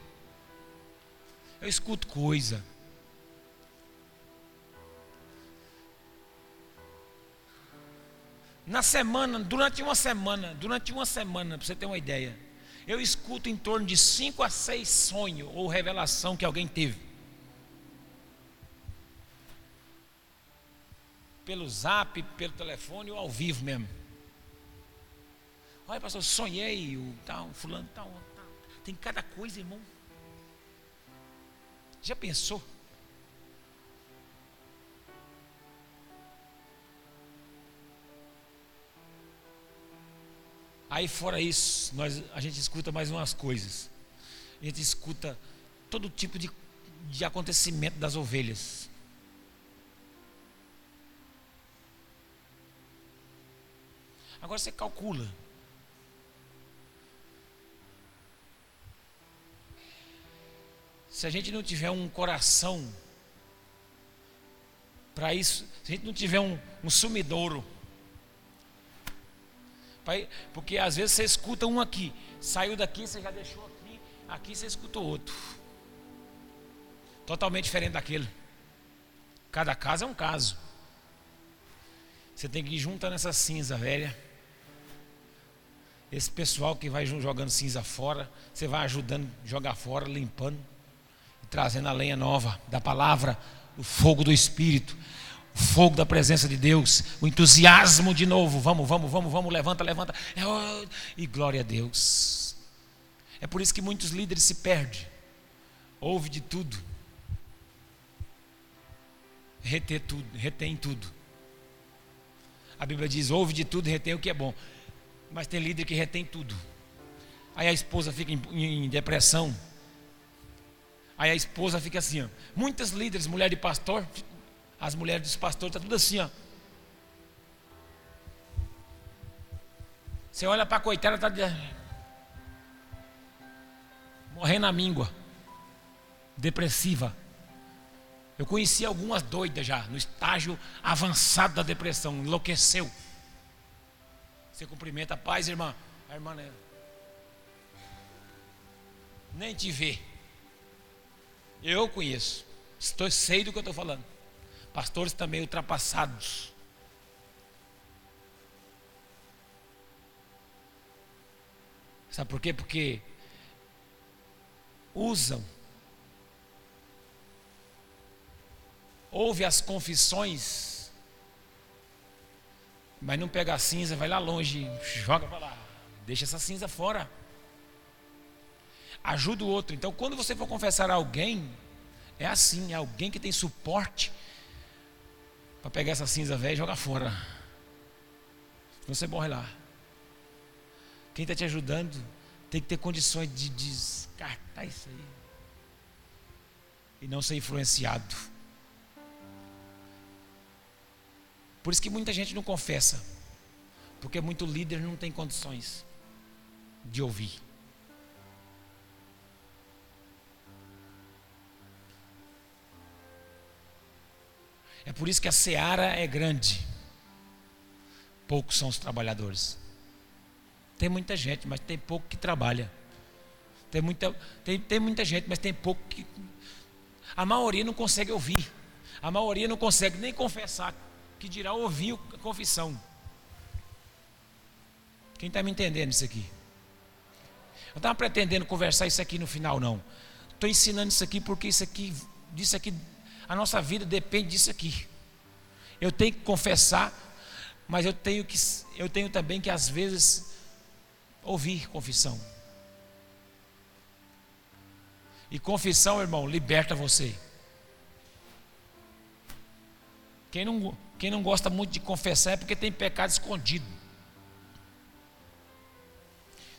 Eu escuto coisa. Na semana, durante uma semana, durante uma semana, para você ter uma ideia, eu escuto em torno de cinco a seis sonhos ou revelação que alguém teve. Pelo zap, pelo telefone ou ao vivo mesmo. Olha, pastor, sonhei, o tal, fulano, tal, tal. Tem cada coisa, irmão. Já pensou? Aí fora isso, nós, a gente escuta mais umas coisas. A gente escuta todo tipo de, de acontecimento das ovelhas. Agora você calcula. Se a gente não tiver um coração para isso, se a gente não tiver um, um sumidouro, porque às vezes você escuta um aqui, saiu daqui, você já deixou aqui, aqui você escutou outro. Totalmente diferente daquele. Cada caso é um caso. Você tem que ir juntando essa cinza velha. Esse pessoal que vai jogando cinza fora, você vai ajudando a jogar fora, limpando trazendo a lenha nova da palavra, o fogo do Espírito, fogo da presença de Deus, o entusiasmo de novo. Vamos, vamos, vamos, vamos, levanta, levanta. É, e glória a Deus. É por isso que muitos líderes se perdem. Ouve de tudo. Reter tudo, retém tudo. A Bíblia diz: ouve de tudo, retém o que é bom. Mas tem líder que retém tudo. Aí a esposa fica em, em depressão. Aí a esposa fica assim, ó. Muitas líderes, mulher de pastor, as mulheres dos pastores, está tudo assim, ó. Você olha para a coitada, está morrendo na míngua, depressiva. Eu conheci algumas doidas já, no estágio avançado da depressão, enlouqueceu. Você cumprimenta paz, irmã. A irmã né? nem te vê. Eu conheço. Estou sei do que eu estou falando. Pastores também ultrapassados. Sabe por quê? Porque usam. Ouve as confissões mas não pega a cinza, vai lá longe, joga para lá. Deixa essa cinza fora. Ajuda o outro. Então, quando você for confessar a alguém, é assim, é alguém que tem suporte para pegar essa cinza velha e jogar fora. Você morre lá. Quem está te ajudando tem que ter condições de descartar isso aí. E não ser influenciado. Por isso que muita gente não confessa. Porque muito líder não tem condições de ouvir. É por isso que a seara é grande. Poucos são os trabalhadores. Tem muita gente, mas tem pouco que trabalha. Tem muita, tem, tem muita gente, mas tem pouco que. A maioria não consegue ouvir. A maioria não consegue nem confessar que dirá ouvir a confissão. Quem está me entendendo isso aqui? Eu estava pretendendo conversar isso aqui no final, não. Estou ensinando isso aqui porque isso aqui, disso aqui, a nossa vida depende disso aqui. Eu tenho que confessar, mas eu tenho que, eu tenho também que às vezes ouvir confissão. E confissão, irmão, liberta você. Quem não, quem não gosta muito de confessar é porque tem pecado escondido.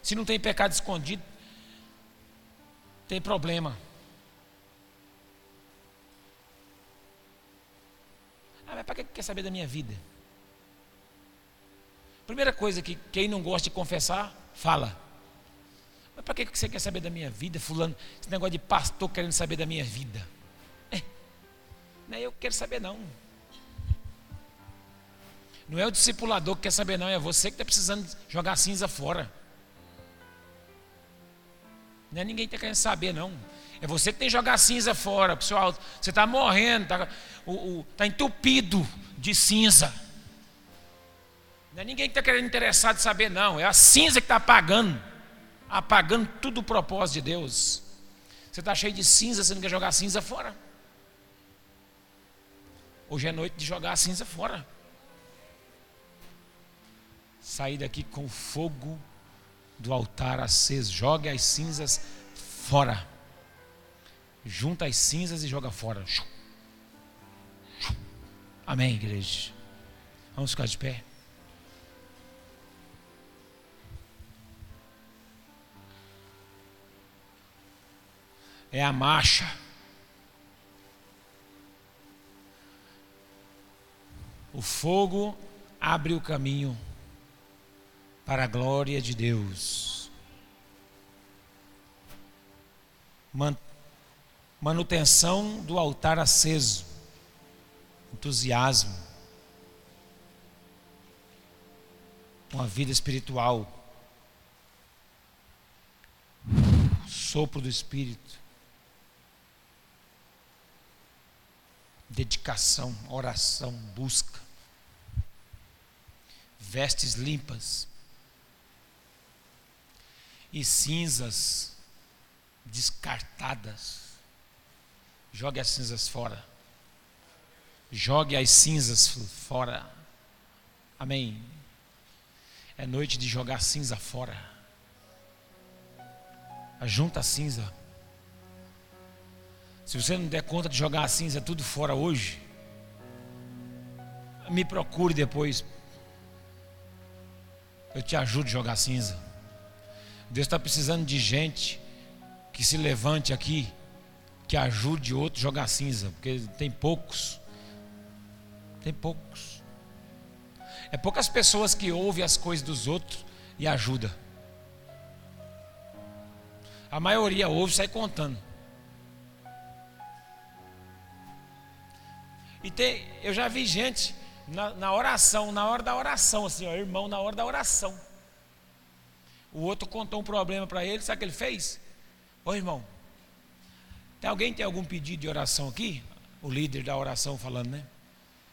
Se não tem pecado escondido, tem problema. Para que quer saber da minha vida? Primeira coisa que quem não gosta de confessar, fala. Mas para que você quer saber da minha vida, fulano? Esse negócio de pastor querendo saber da minha vida. É, não é eu que quero saber não. Não é o discipulador que quer saber, não, é você que está precisando jogar cinza fora. Não é ninguém que está querendo saber, não. É você que tem que jogar cinza fora. Pessoal, você está morrendo, está tá entupido de cinza. Não é ninguém que está querendo interessado em saber, não. É a cinza que está apagando. Apagando tudo o propósito de Deus. Você está cheio de cinza, você não quer jogar cinza fora. Hoje é noite de jogar a cinza fora sair daqui com fogo do altar aceso. Jogue as cinzas fora junta as cinzas e joga fora. Amém, igreja. Vamos ficar de pé. É a marcha. O fogo abre o caminho para a glória de Deus. Mantenha Manutenção do altar aceso. Entusiasmo. Uma vida espiritual. Sopro do Espírito. dedicação, oração, busca, vestes limpas e cinzas descartadas. Jogue as cinzas fora. Jogue as cinzas fora. Amém. É noite de jogar cinza fora. Junta a cinza. Se você não der conta de jogar a cinza tudo fora hoje, me procure depois. Eu te ajudo a jogar cinza. Deus está precisando de gente que se levante aqui, que ajude outro a jogar cinza, porque tem poucos. Tem poucos. É poucas pessoas que ouvem as coisas dos outros e ajuda. A maioria ouve e sai contando. E tem, eu já vi gente na, na, oração, na hora da oração, assim, ó, irmão, na hora da oração. O outro contou um problema para ele, sabe o que ele fez? Ô irmão, tem alguém tem algum pedido de oração aqui? O líder da oração falando, né?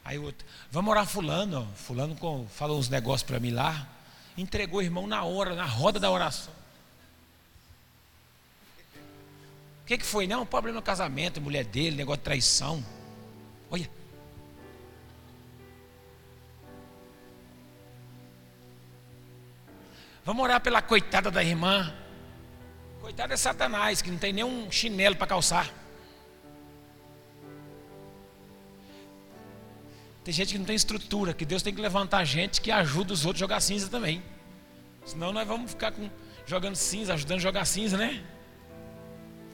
Aí o outro, vamos orar fulano, ó. fulano com, falou uns negócios para mim lá, entregou o irmão na hora, na roda da oração. O que, que foi? Não, problema no casamento, mulher dele, negócio de traição. Olha, Vamos orar pela coitada da irmã. Coitada é Satanás, que não tem nenhum chinelo para calçar. Tem gente que não tem estrutura, que Deus tem que levantar gente que ajuda os outros a jogar cinza também. Senão nós vamos ficar com, jogando cinza, ajudando a jogar cinza, né?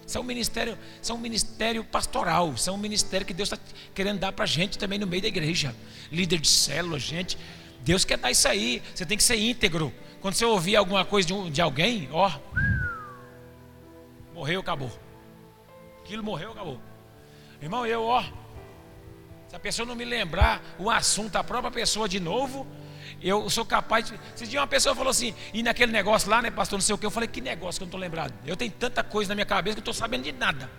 Isso é um ministério, isso é um ministério pastoral, isso é um ministério que Deus está querendo dar para a gente também no meio da igreja. Líder de célula, gente. Deus quer dar isso aí. Você tem que ser íntegro. Quando você ouvir alguma coisa de, um, de alguém, ó, morreu, acabou. Aquilo morreu, acabou. Irmão, eu, ó, se a pessoa não me lembrar o assunto da própria pessoa de novo, eu sou capaz de. Se dia uma pessoa falou assim, e naquele negócio lá, né, pastor, não sei o que, eu falei, que negócio que eu não estou lembrado? Eu tenho tanta coisa na minha cabeça que eu estou sabendo de nada.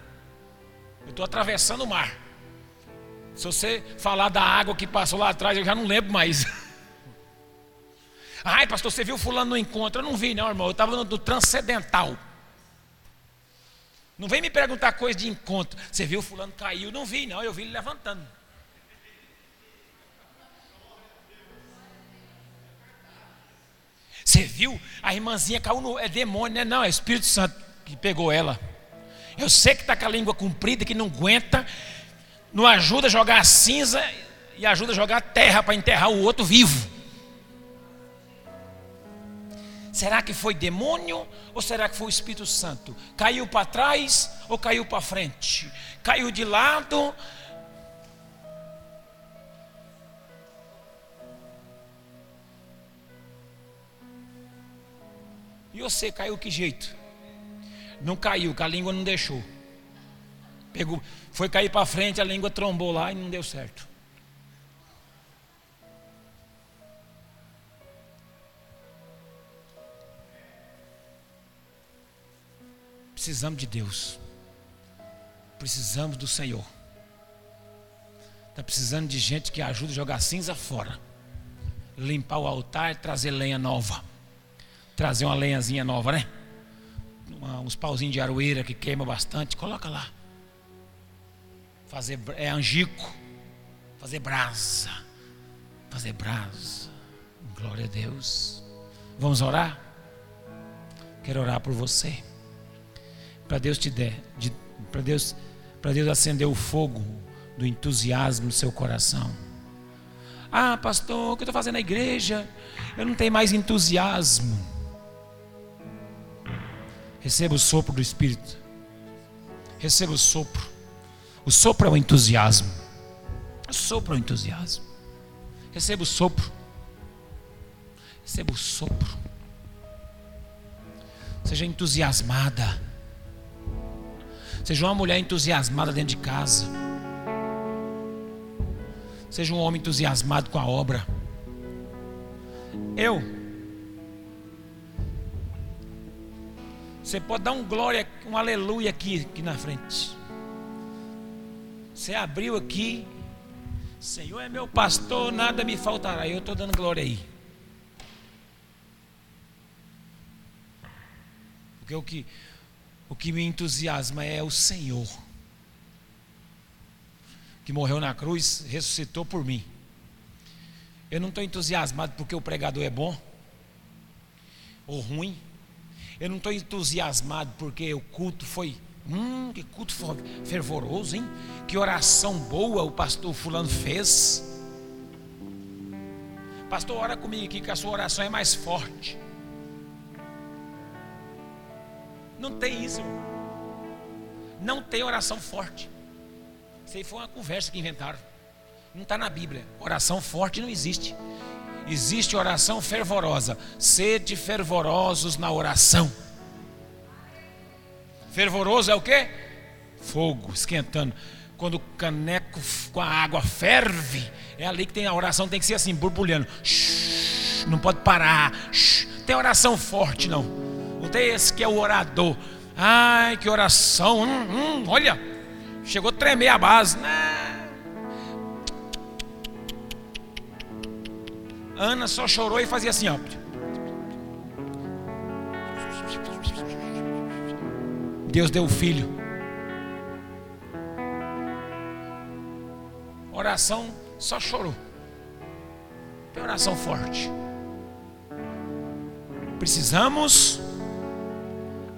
Eu estou atravessando o mar. Se você falar da água que passou lá atrás, eu já não lembro mais. Ai, pastor, você viu fulano no encontro? Eu não vi, não, irmão. Eu estava no, no transcendental. Não vem me perguntar coisa de encontro. Você viu fulano caiu? Não vi, não. Eu vi ele levantando. Você viu? A irmãzinha caiu no. É demônio, né? Não, é Espírito Santo que pegou ela. Eu sei que está com a língua comprida, que não aguenta. Não ajuda a jogar a cinza e ajuda a jogar a terra para enterrar o outro vivo. Será que foi demônio ou será que foi o Espírito Santo? Caiu para trás ou caiu para frente? Caiu de lado? E você caiu que jeito? Não caiu, que a língua não deixou. Pegou, foi cair para frente, a língua trombou lá e não deu certo. Precisamos de Deus. Precisamos do Senhor. Está precisando de gente que ajude a jogar cinza fora. Limpar o altar, trazer lenha nova. Trazer uma lenhazinha nova, né? Uma, uns pauzinhos de aroeira que queima bastante. Coloca lá. Fazer é angico. Fazer brasa. Fazer brasa. Glória a Deus. Vamos orar? Quero orar por você para Deus te der, para Deus, para Deus acender o fogo do entusiasmo no seu coração. Ah, pastor, o que eu estou fazendo na igreja? Eu não tenho mais entusiasmo. Receba o sopro do Espírito. Receba o sopro. O sopro é o entusiasmo. O sopro é o entusiasmo. Receba o sopro. Receba o sopro. Seja entusiasmada. Seja uma mulher entusiasmada dentro de casa. Seja um homem entusiasmado com a obra. Eu. Você pode dar um glória, um aleluia aqui, aqui na frente. Você abriu aqui. Senhor é meu pastor, nada me faltará. Eu estou dando glória aí. Porque o que, o que me entusiasma é o Senhor, que morreu na cruz, ressuscitou por mim. Eu não estou entusiasmado porque o pregador é bom ou ruim. Eu não estou entusiasmado porque o culto foi. Hum, que culto fervoroso, hein? Que oração boa o pastor Fulano fez. Pastor, ora comigo aqui que a sua oração é mais forte. Não tem isso. Não tem oração forte. Isso aí foi uma conversa que inventaram. Não está na Bíblia. Oração forte não existe. Existe oração fervorosa. Sede fervorosos na oração. Fervoroso é o que? Fogo esquentando. Quando o caneco com a água ferve, é ali que tem a oração, tem que ser assim, borbulhando. não pode parar. tem oração forte, não. Que é o orador. Ai, que oração. Hum, hum, olha, chegou a tremer a base. Né? Ana só chorou e fazia assim, ó. Deus deu o filho. Oração só chorou. Tem oração forte. Precisamos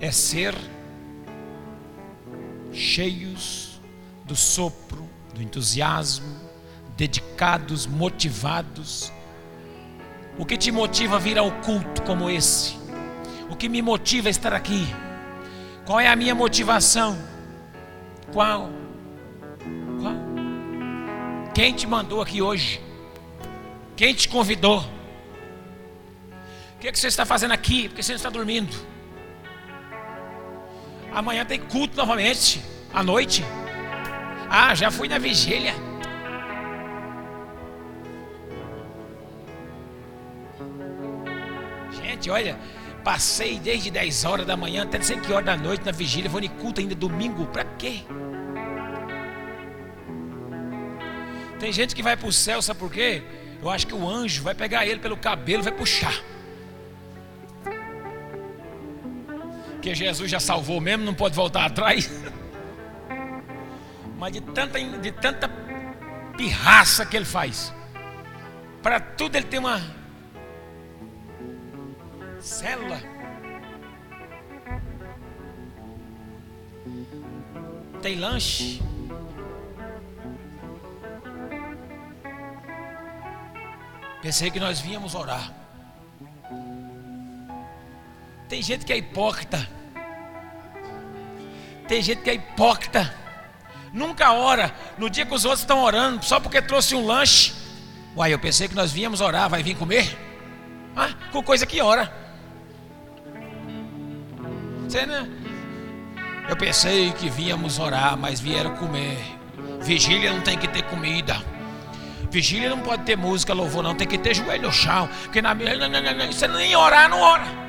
é ser cheios do sopro, do entusiasmo, dedicados, motivados. O que te motiva a vir ao culto como esse? O que me motiva a estar aqui? Qual é a minha motivação? Qual? Qual? Quem te mandou aqui hoje? Quem te convidou? O que, é que você está fazendo aqui? Por que você não está dormindo? Amanhã tem culto novamente, à noite. Ah, já fui na vigília. Gente, olha, passei desde 10 horas da manhã até não sei que da noite na vigília. Vou em culto ainda domingo. Pra quê? Tem gente que vai para o céu, sabe por quê? Eu acho que o anjo vai pegar ele pelo cabelo e vai puxar. Que Jesus já salvou mesmo, não pode voltar atrás. Mas de tanta, de tanta pirraça que ele faz, para tudo ele tem uma célula. Tem lanche. Pensei que nós víamos orar. Tem gente que é hipócrita. Tem gente que é hipócrita. Nunca ora no dia que os outros estão orando, só porque trouxe um lanche. Uai, eu pensei que nós víamos orar, vai vir comer? Ah, com coisa que ora. Você, né? Eu pensei que víamos orar, mas vieram comer. Vigília não tem que ter comida. Vigília não pode ter música, louvor, não. Tem que ter joelho no chão. Porque na minha. Você nem orar, não ora.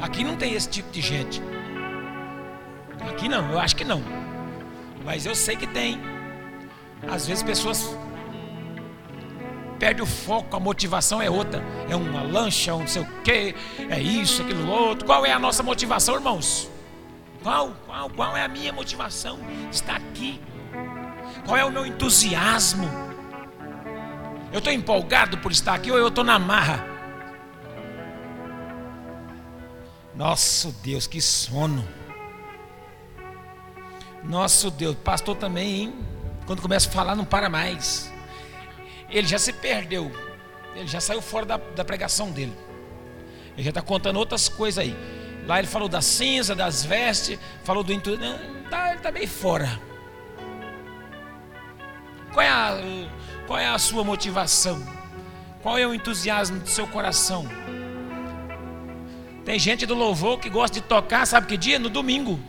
Aqui não tem esse tipo de gente. Aqui não, eu acho que não. Mas eu sei que tem. Às vezes pessoas perdem o foco, a motivação é outra. É uma lancha, um não sei o quê, é isso, aquilo outro. Qual é a nossa motivação, irmãos? Qual, qual, qual é a minha motivação? Está aqui. Qual é o meu entusiasmo? Eu estou empolgado por estar aqui ou eu estou na marra? Nosso Deus, que sono. Nosso Deus, pastor também, hein? Quando começa a falar, não para mais. Ele já se perdeu. Ele já saiu fora da, da pregação dele. Ele já está contando outras coisas aí. Lá ele falou da cinza, das vestes, falou do entusiasmo. Tá, ele está meio fora. Qual é, a, qual é a sua motivação? Qual é o entusiasmo do seu coração? Tem gente do louvor que gosta de tocar, sabe que dia? No domingo.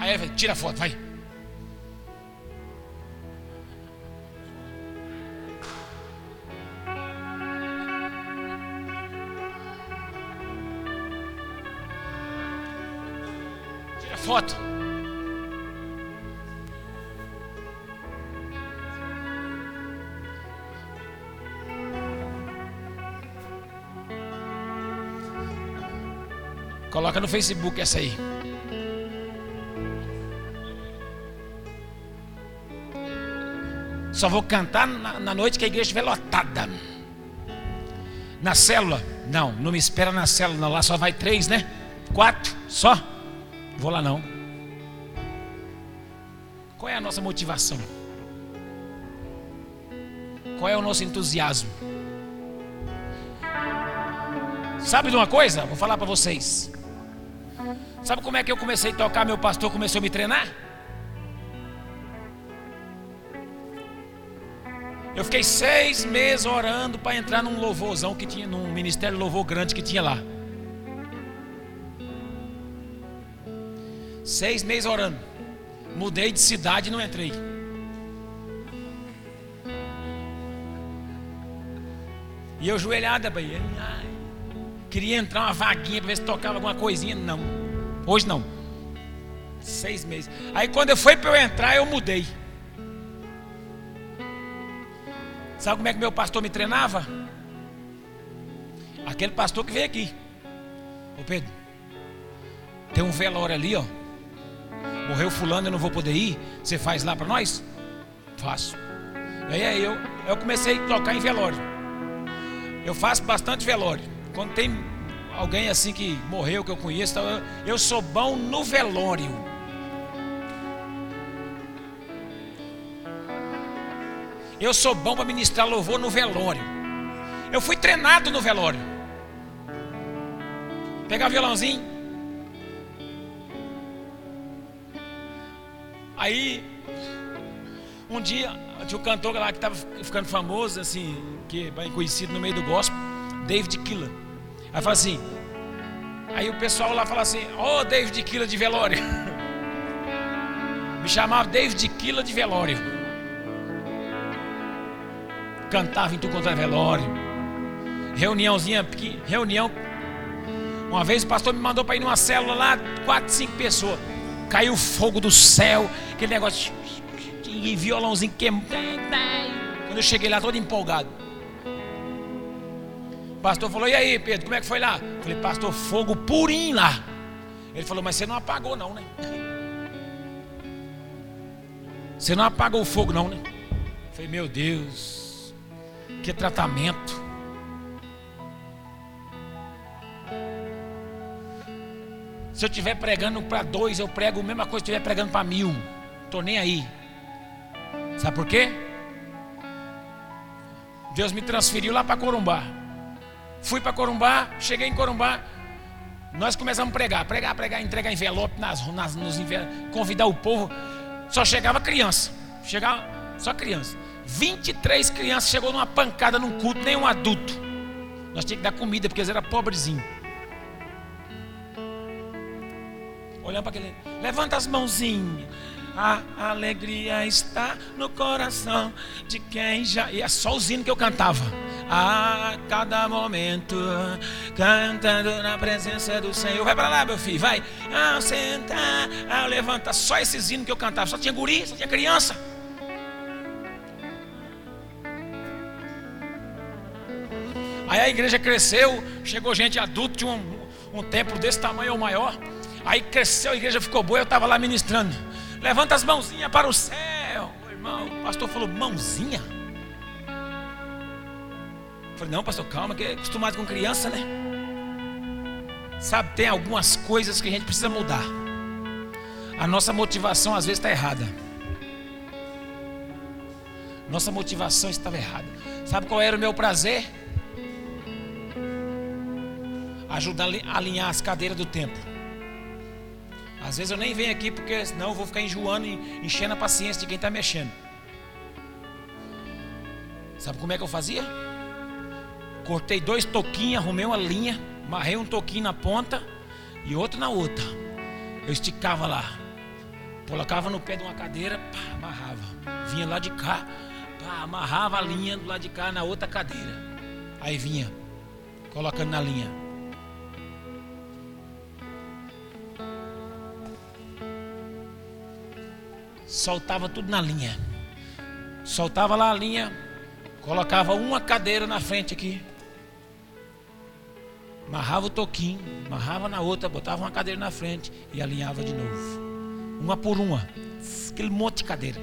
Aí tira a foto, vai. Tira a foto. Coloca no Facebook essa aí. Só vou cantar na, na noite que a igreja estiver lotada. Na célula? Não, não me espera na célula, não. Lá só vai três, né? Quatro? Só? Vou lá não. Qual é a nossa motivação? Qual é o nosso entusiasmo? Sabe de uma coisa? Vou falar para vocês. Sabe como é que eu comecei a tocar? Meu pastor começou a me treinar? Eu fiquei seis meses orando para entrar num louvorzão que tinha, num ministério louvor grande que tinha lá. Seis meses orando. Mudei de cidade e não entrei. E eu joelhada, ai, queria entrar uma vaguinha para ver se tocava alguma coisinha. Não. Hoje não. Seis meses. Aí quando eu fui para eu entrar, eu mudei. Sabe como é que meu pastor me treinava? Aquele pastor que veio aqui. Ô Pedro, tem um velório ali, ó. Morreu fulano, eu não vou poder ir. Você faz lá para nós? Faço. Aí eu, eu comecei a tocar em velório. Eu faço bastante velório. Quando tem alguém assim que morreu, que eu conheço, eu sou bom no velório. Eu sou bom para ministrar louvor no velório. Eu fui treinado no velório. Pegar violãozinho. Aí, um dia, tinha um cantor lá que estava ficando famoso, assim, que é bem conhecido no meio do gospel, David Killa. Aí fala assim, aí o pessoal lá fala assim, ó oh, David Killa de velório. Me chamava David Killa de velório cantava em quanto é velório. Reuniãozinha, reunião. Uma vez o pastor me mandou para ir numa célula lá, quatro, cinco pessoas. Caiu fogo do céu, aquele negócio. E violãozinho queimando. Quando eu cheguei lá, todo empolgado. O pastor falou: E aí, Pedro, como é que foi lá? Eu falei: Pastor, fogo purinho lá. Ele falou: Mas você não apagou, não, né? Você não apagou o fogo, não, né? Eu falei: Meu Deus. Que tratamento. Se eu estiver pregando para dois, eu prego a mesma coisa se estiver pregando para mil. Estou nem aí. Sabe por quê? Deus me transferiu lá para Corumbá. Fui para Corumbá, cheguei em Corumbá. Nós começamos a pregar, pregar, pregar, entregar envelope nas, nas, nos envelopes, convidar o povo. Só chegava criança. Chegava só criança. 23 crianças chegou numa pancada num culto, nem um adulto. Nós tínhamos que dar comida porque eles eram pobrezinhos. Olhando para aquele. Levanta as mãozinhas. A alegria está no coração de quem já. E é só o zino que eu cantava. A cada momento, cantando na presença do Senhor. Vai para lá, meu filho, vai. Ao sentar, ao levantar. Só esse zino que eu cantava. Só tinha guri, só tinha criança. Aí a igreja cresceu, chegou gente adulta, tinha um, um templo desse tamanho ou maior. Aí cresceu, a igreja ficou boa, eu estava lá ministrando. Levanta as mãozinhas para o céu. irmão, o pastor falou, mãozinha? Falei, não, pastor, calma, que é acostumado com criança, né? Sabe, tem algumas coisas que a gente precisa mudar. A nossa motivação às vezes está errada. Nossa motivação estava errada. Sabe qual era o meu prazer? Ajudar a alinhar as cadeiras do templo. Às vezes eu nem venho aqui porque senão eu vou ficar enjoando e enchendo a paciência de quem está mexendo. Sabe como é que eu fazia? Cortei dois toquinhos, arrumei uma linha, amarrei um toquinho na ponta e outro na outra. Eu esticava lá, colocava no pé de uma cadeira, pá, amarrava. Vinha lá de cá, pá, amarrava a linha do lado de cá na outra cadeira. Aí vinha, colocando na linha. Soltava tudo na linha. Soltava lá a linha, colocava uma cadeira na frente aqui. Amarrava o toquinho, amarrava na outra, botava uma cadeira na frente e alinhava de novo. Uma por uma. Aquele monte de cadeira.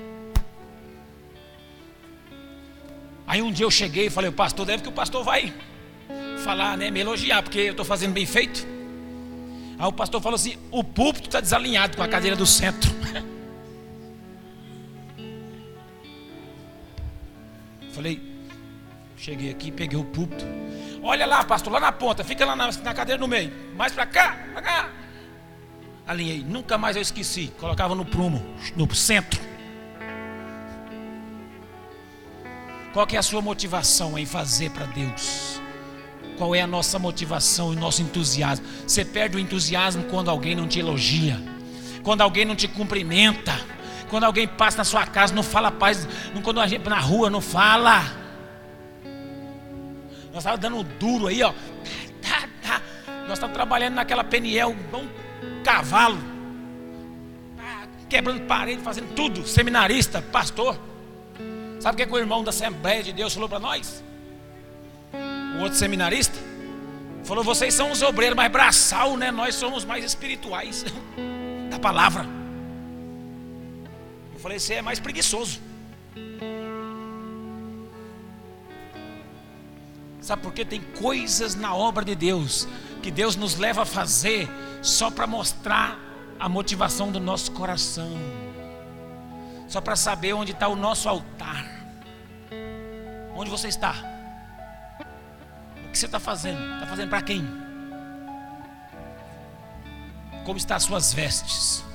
Aí um dia eu cheguei e falei, o pastor, deve que o pastor vai falar, né? Me elogiar, porque eu estou fazendo bem feito. Aí o pastor falou assim: o púlpito está desalinhado com a cadeira do centro. Falei, cheguei aqui, peguei o púlpito. Olha lá, pastor, lá na ponta, fica lá na, na cadeira no meio. Mais para cá, para cá. Alinhei, nunca mais eu esqueci. Colocava no prumo, no centro. Qual que é a sua motivação em fazer para Deus? Qual é a nossa motivação e nosso entusiasmo? Você perde o entusiasmo quando alguém não te elogia, quando alguém não te cumprimenta, quando alguém passa na sua casa, não fala paz, quando a gente na rua não fala. Nós estávamos dando duro aí, ó. Tá, tá. Nós estávamos trabalhando naquela Peniel, um cavalo, quebrando parede, fazendo tudo, seminarista, pastor. Sabe o que, é que o irmão da Assembleia de Deus falou para nós? O outro seminarista falou: vocês são os obreiros mais braçal, né? Nós somos mais espirituais da palavra. Eu falei: você é mais preguiçoso. Sabe por quê? Tem coisas na obra de Deus que Deus nos leva a fazer só para mostrar a motivação do nosso coração, só para saber onde está o nosso altar. Onde você está? O que você está fazendo? Está fazendo para quem? Como estão as suas vestes?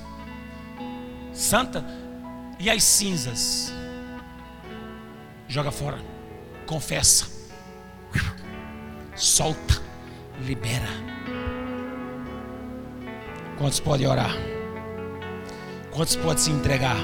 Santa? E as cinzas? Joga fora. Confessa. Solta. Libera. Quantos podem orar? Quantos podem se entregar?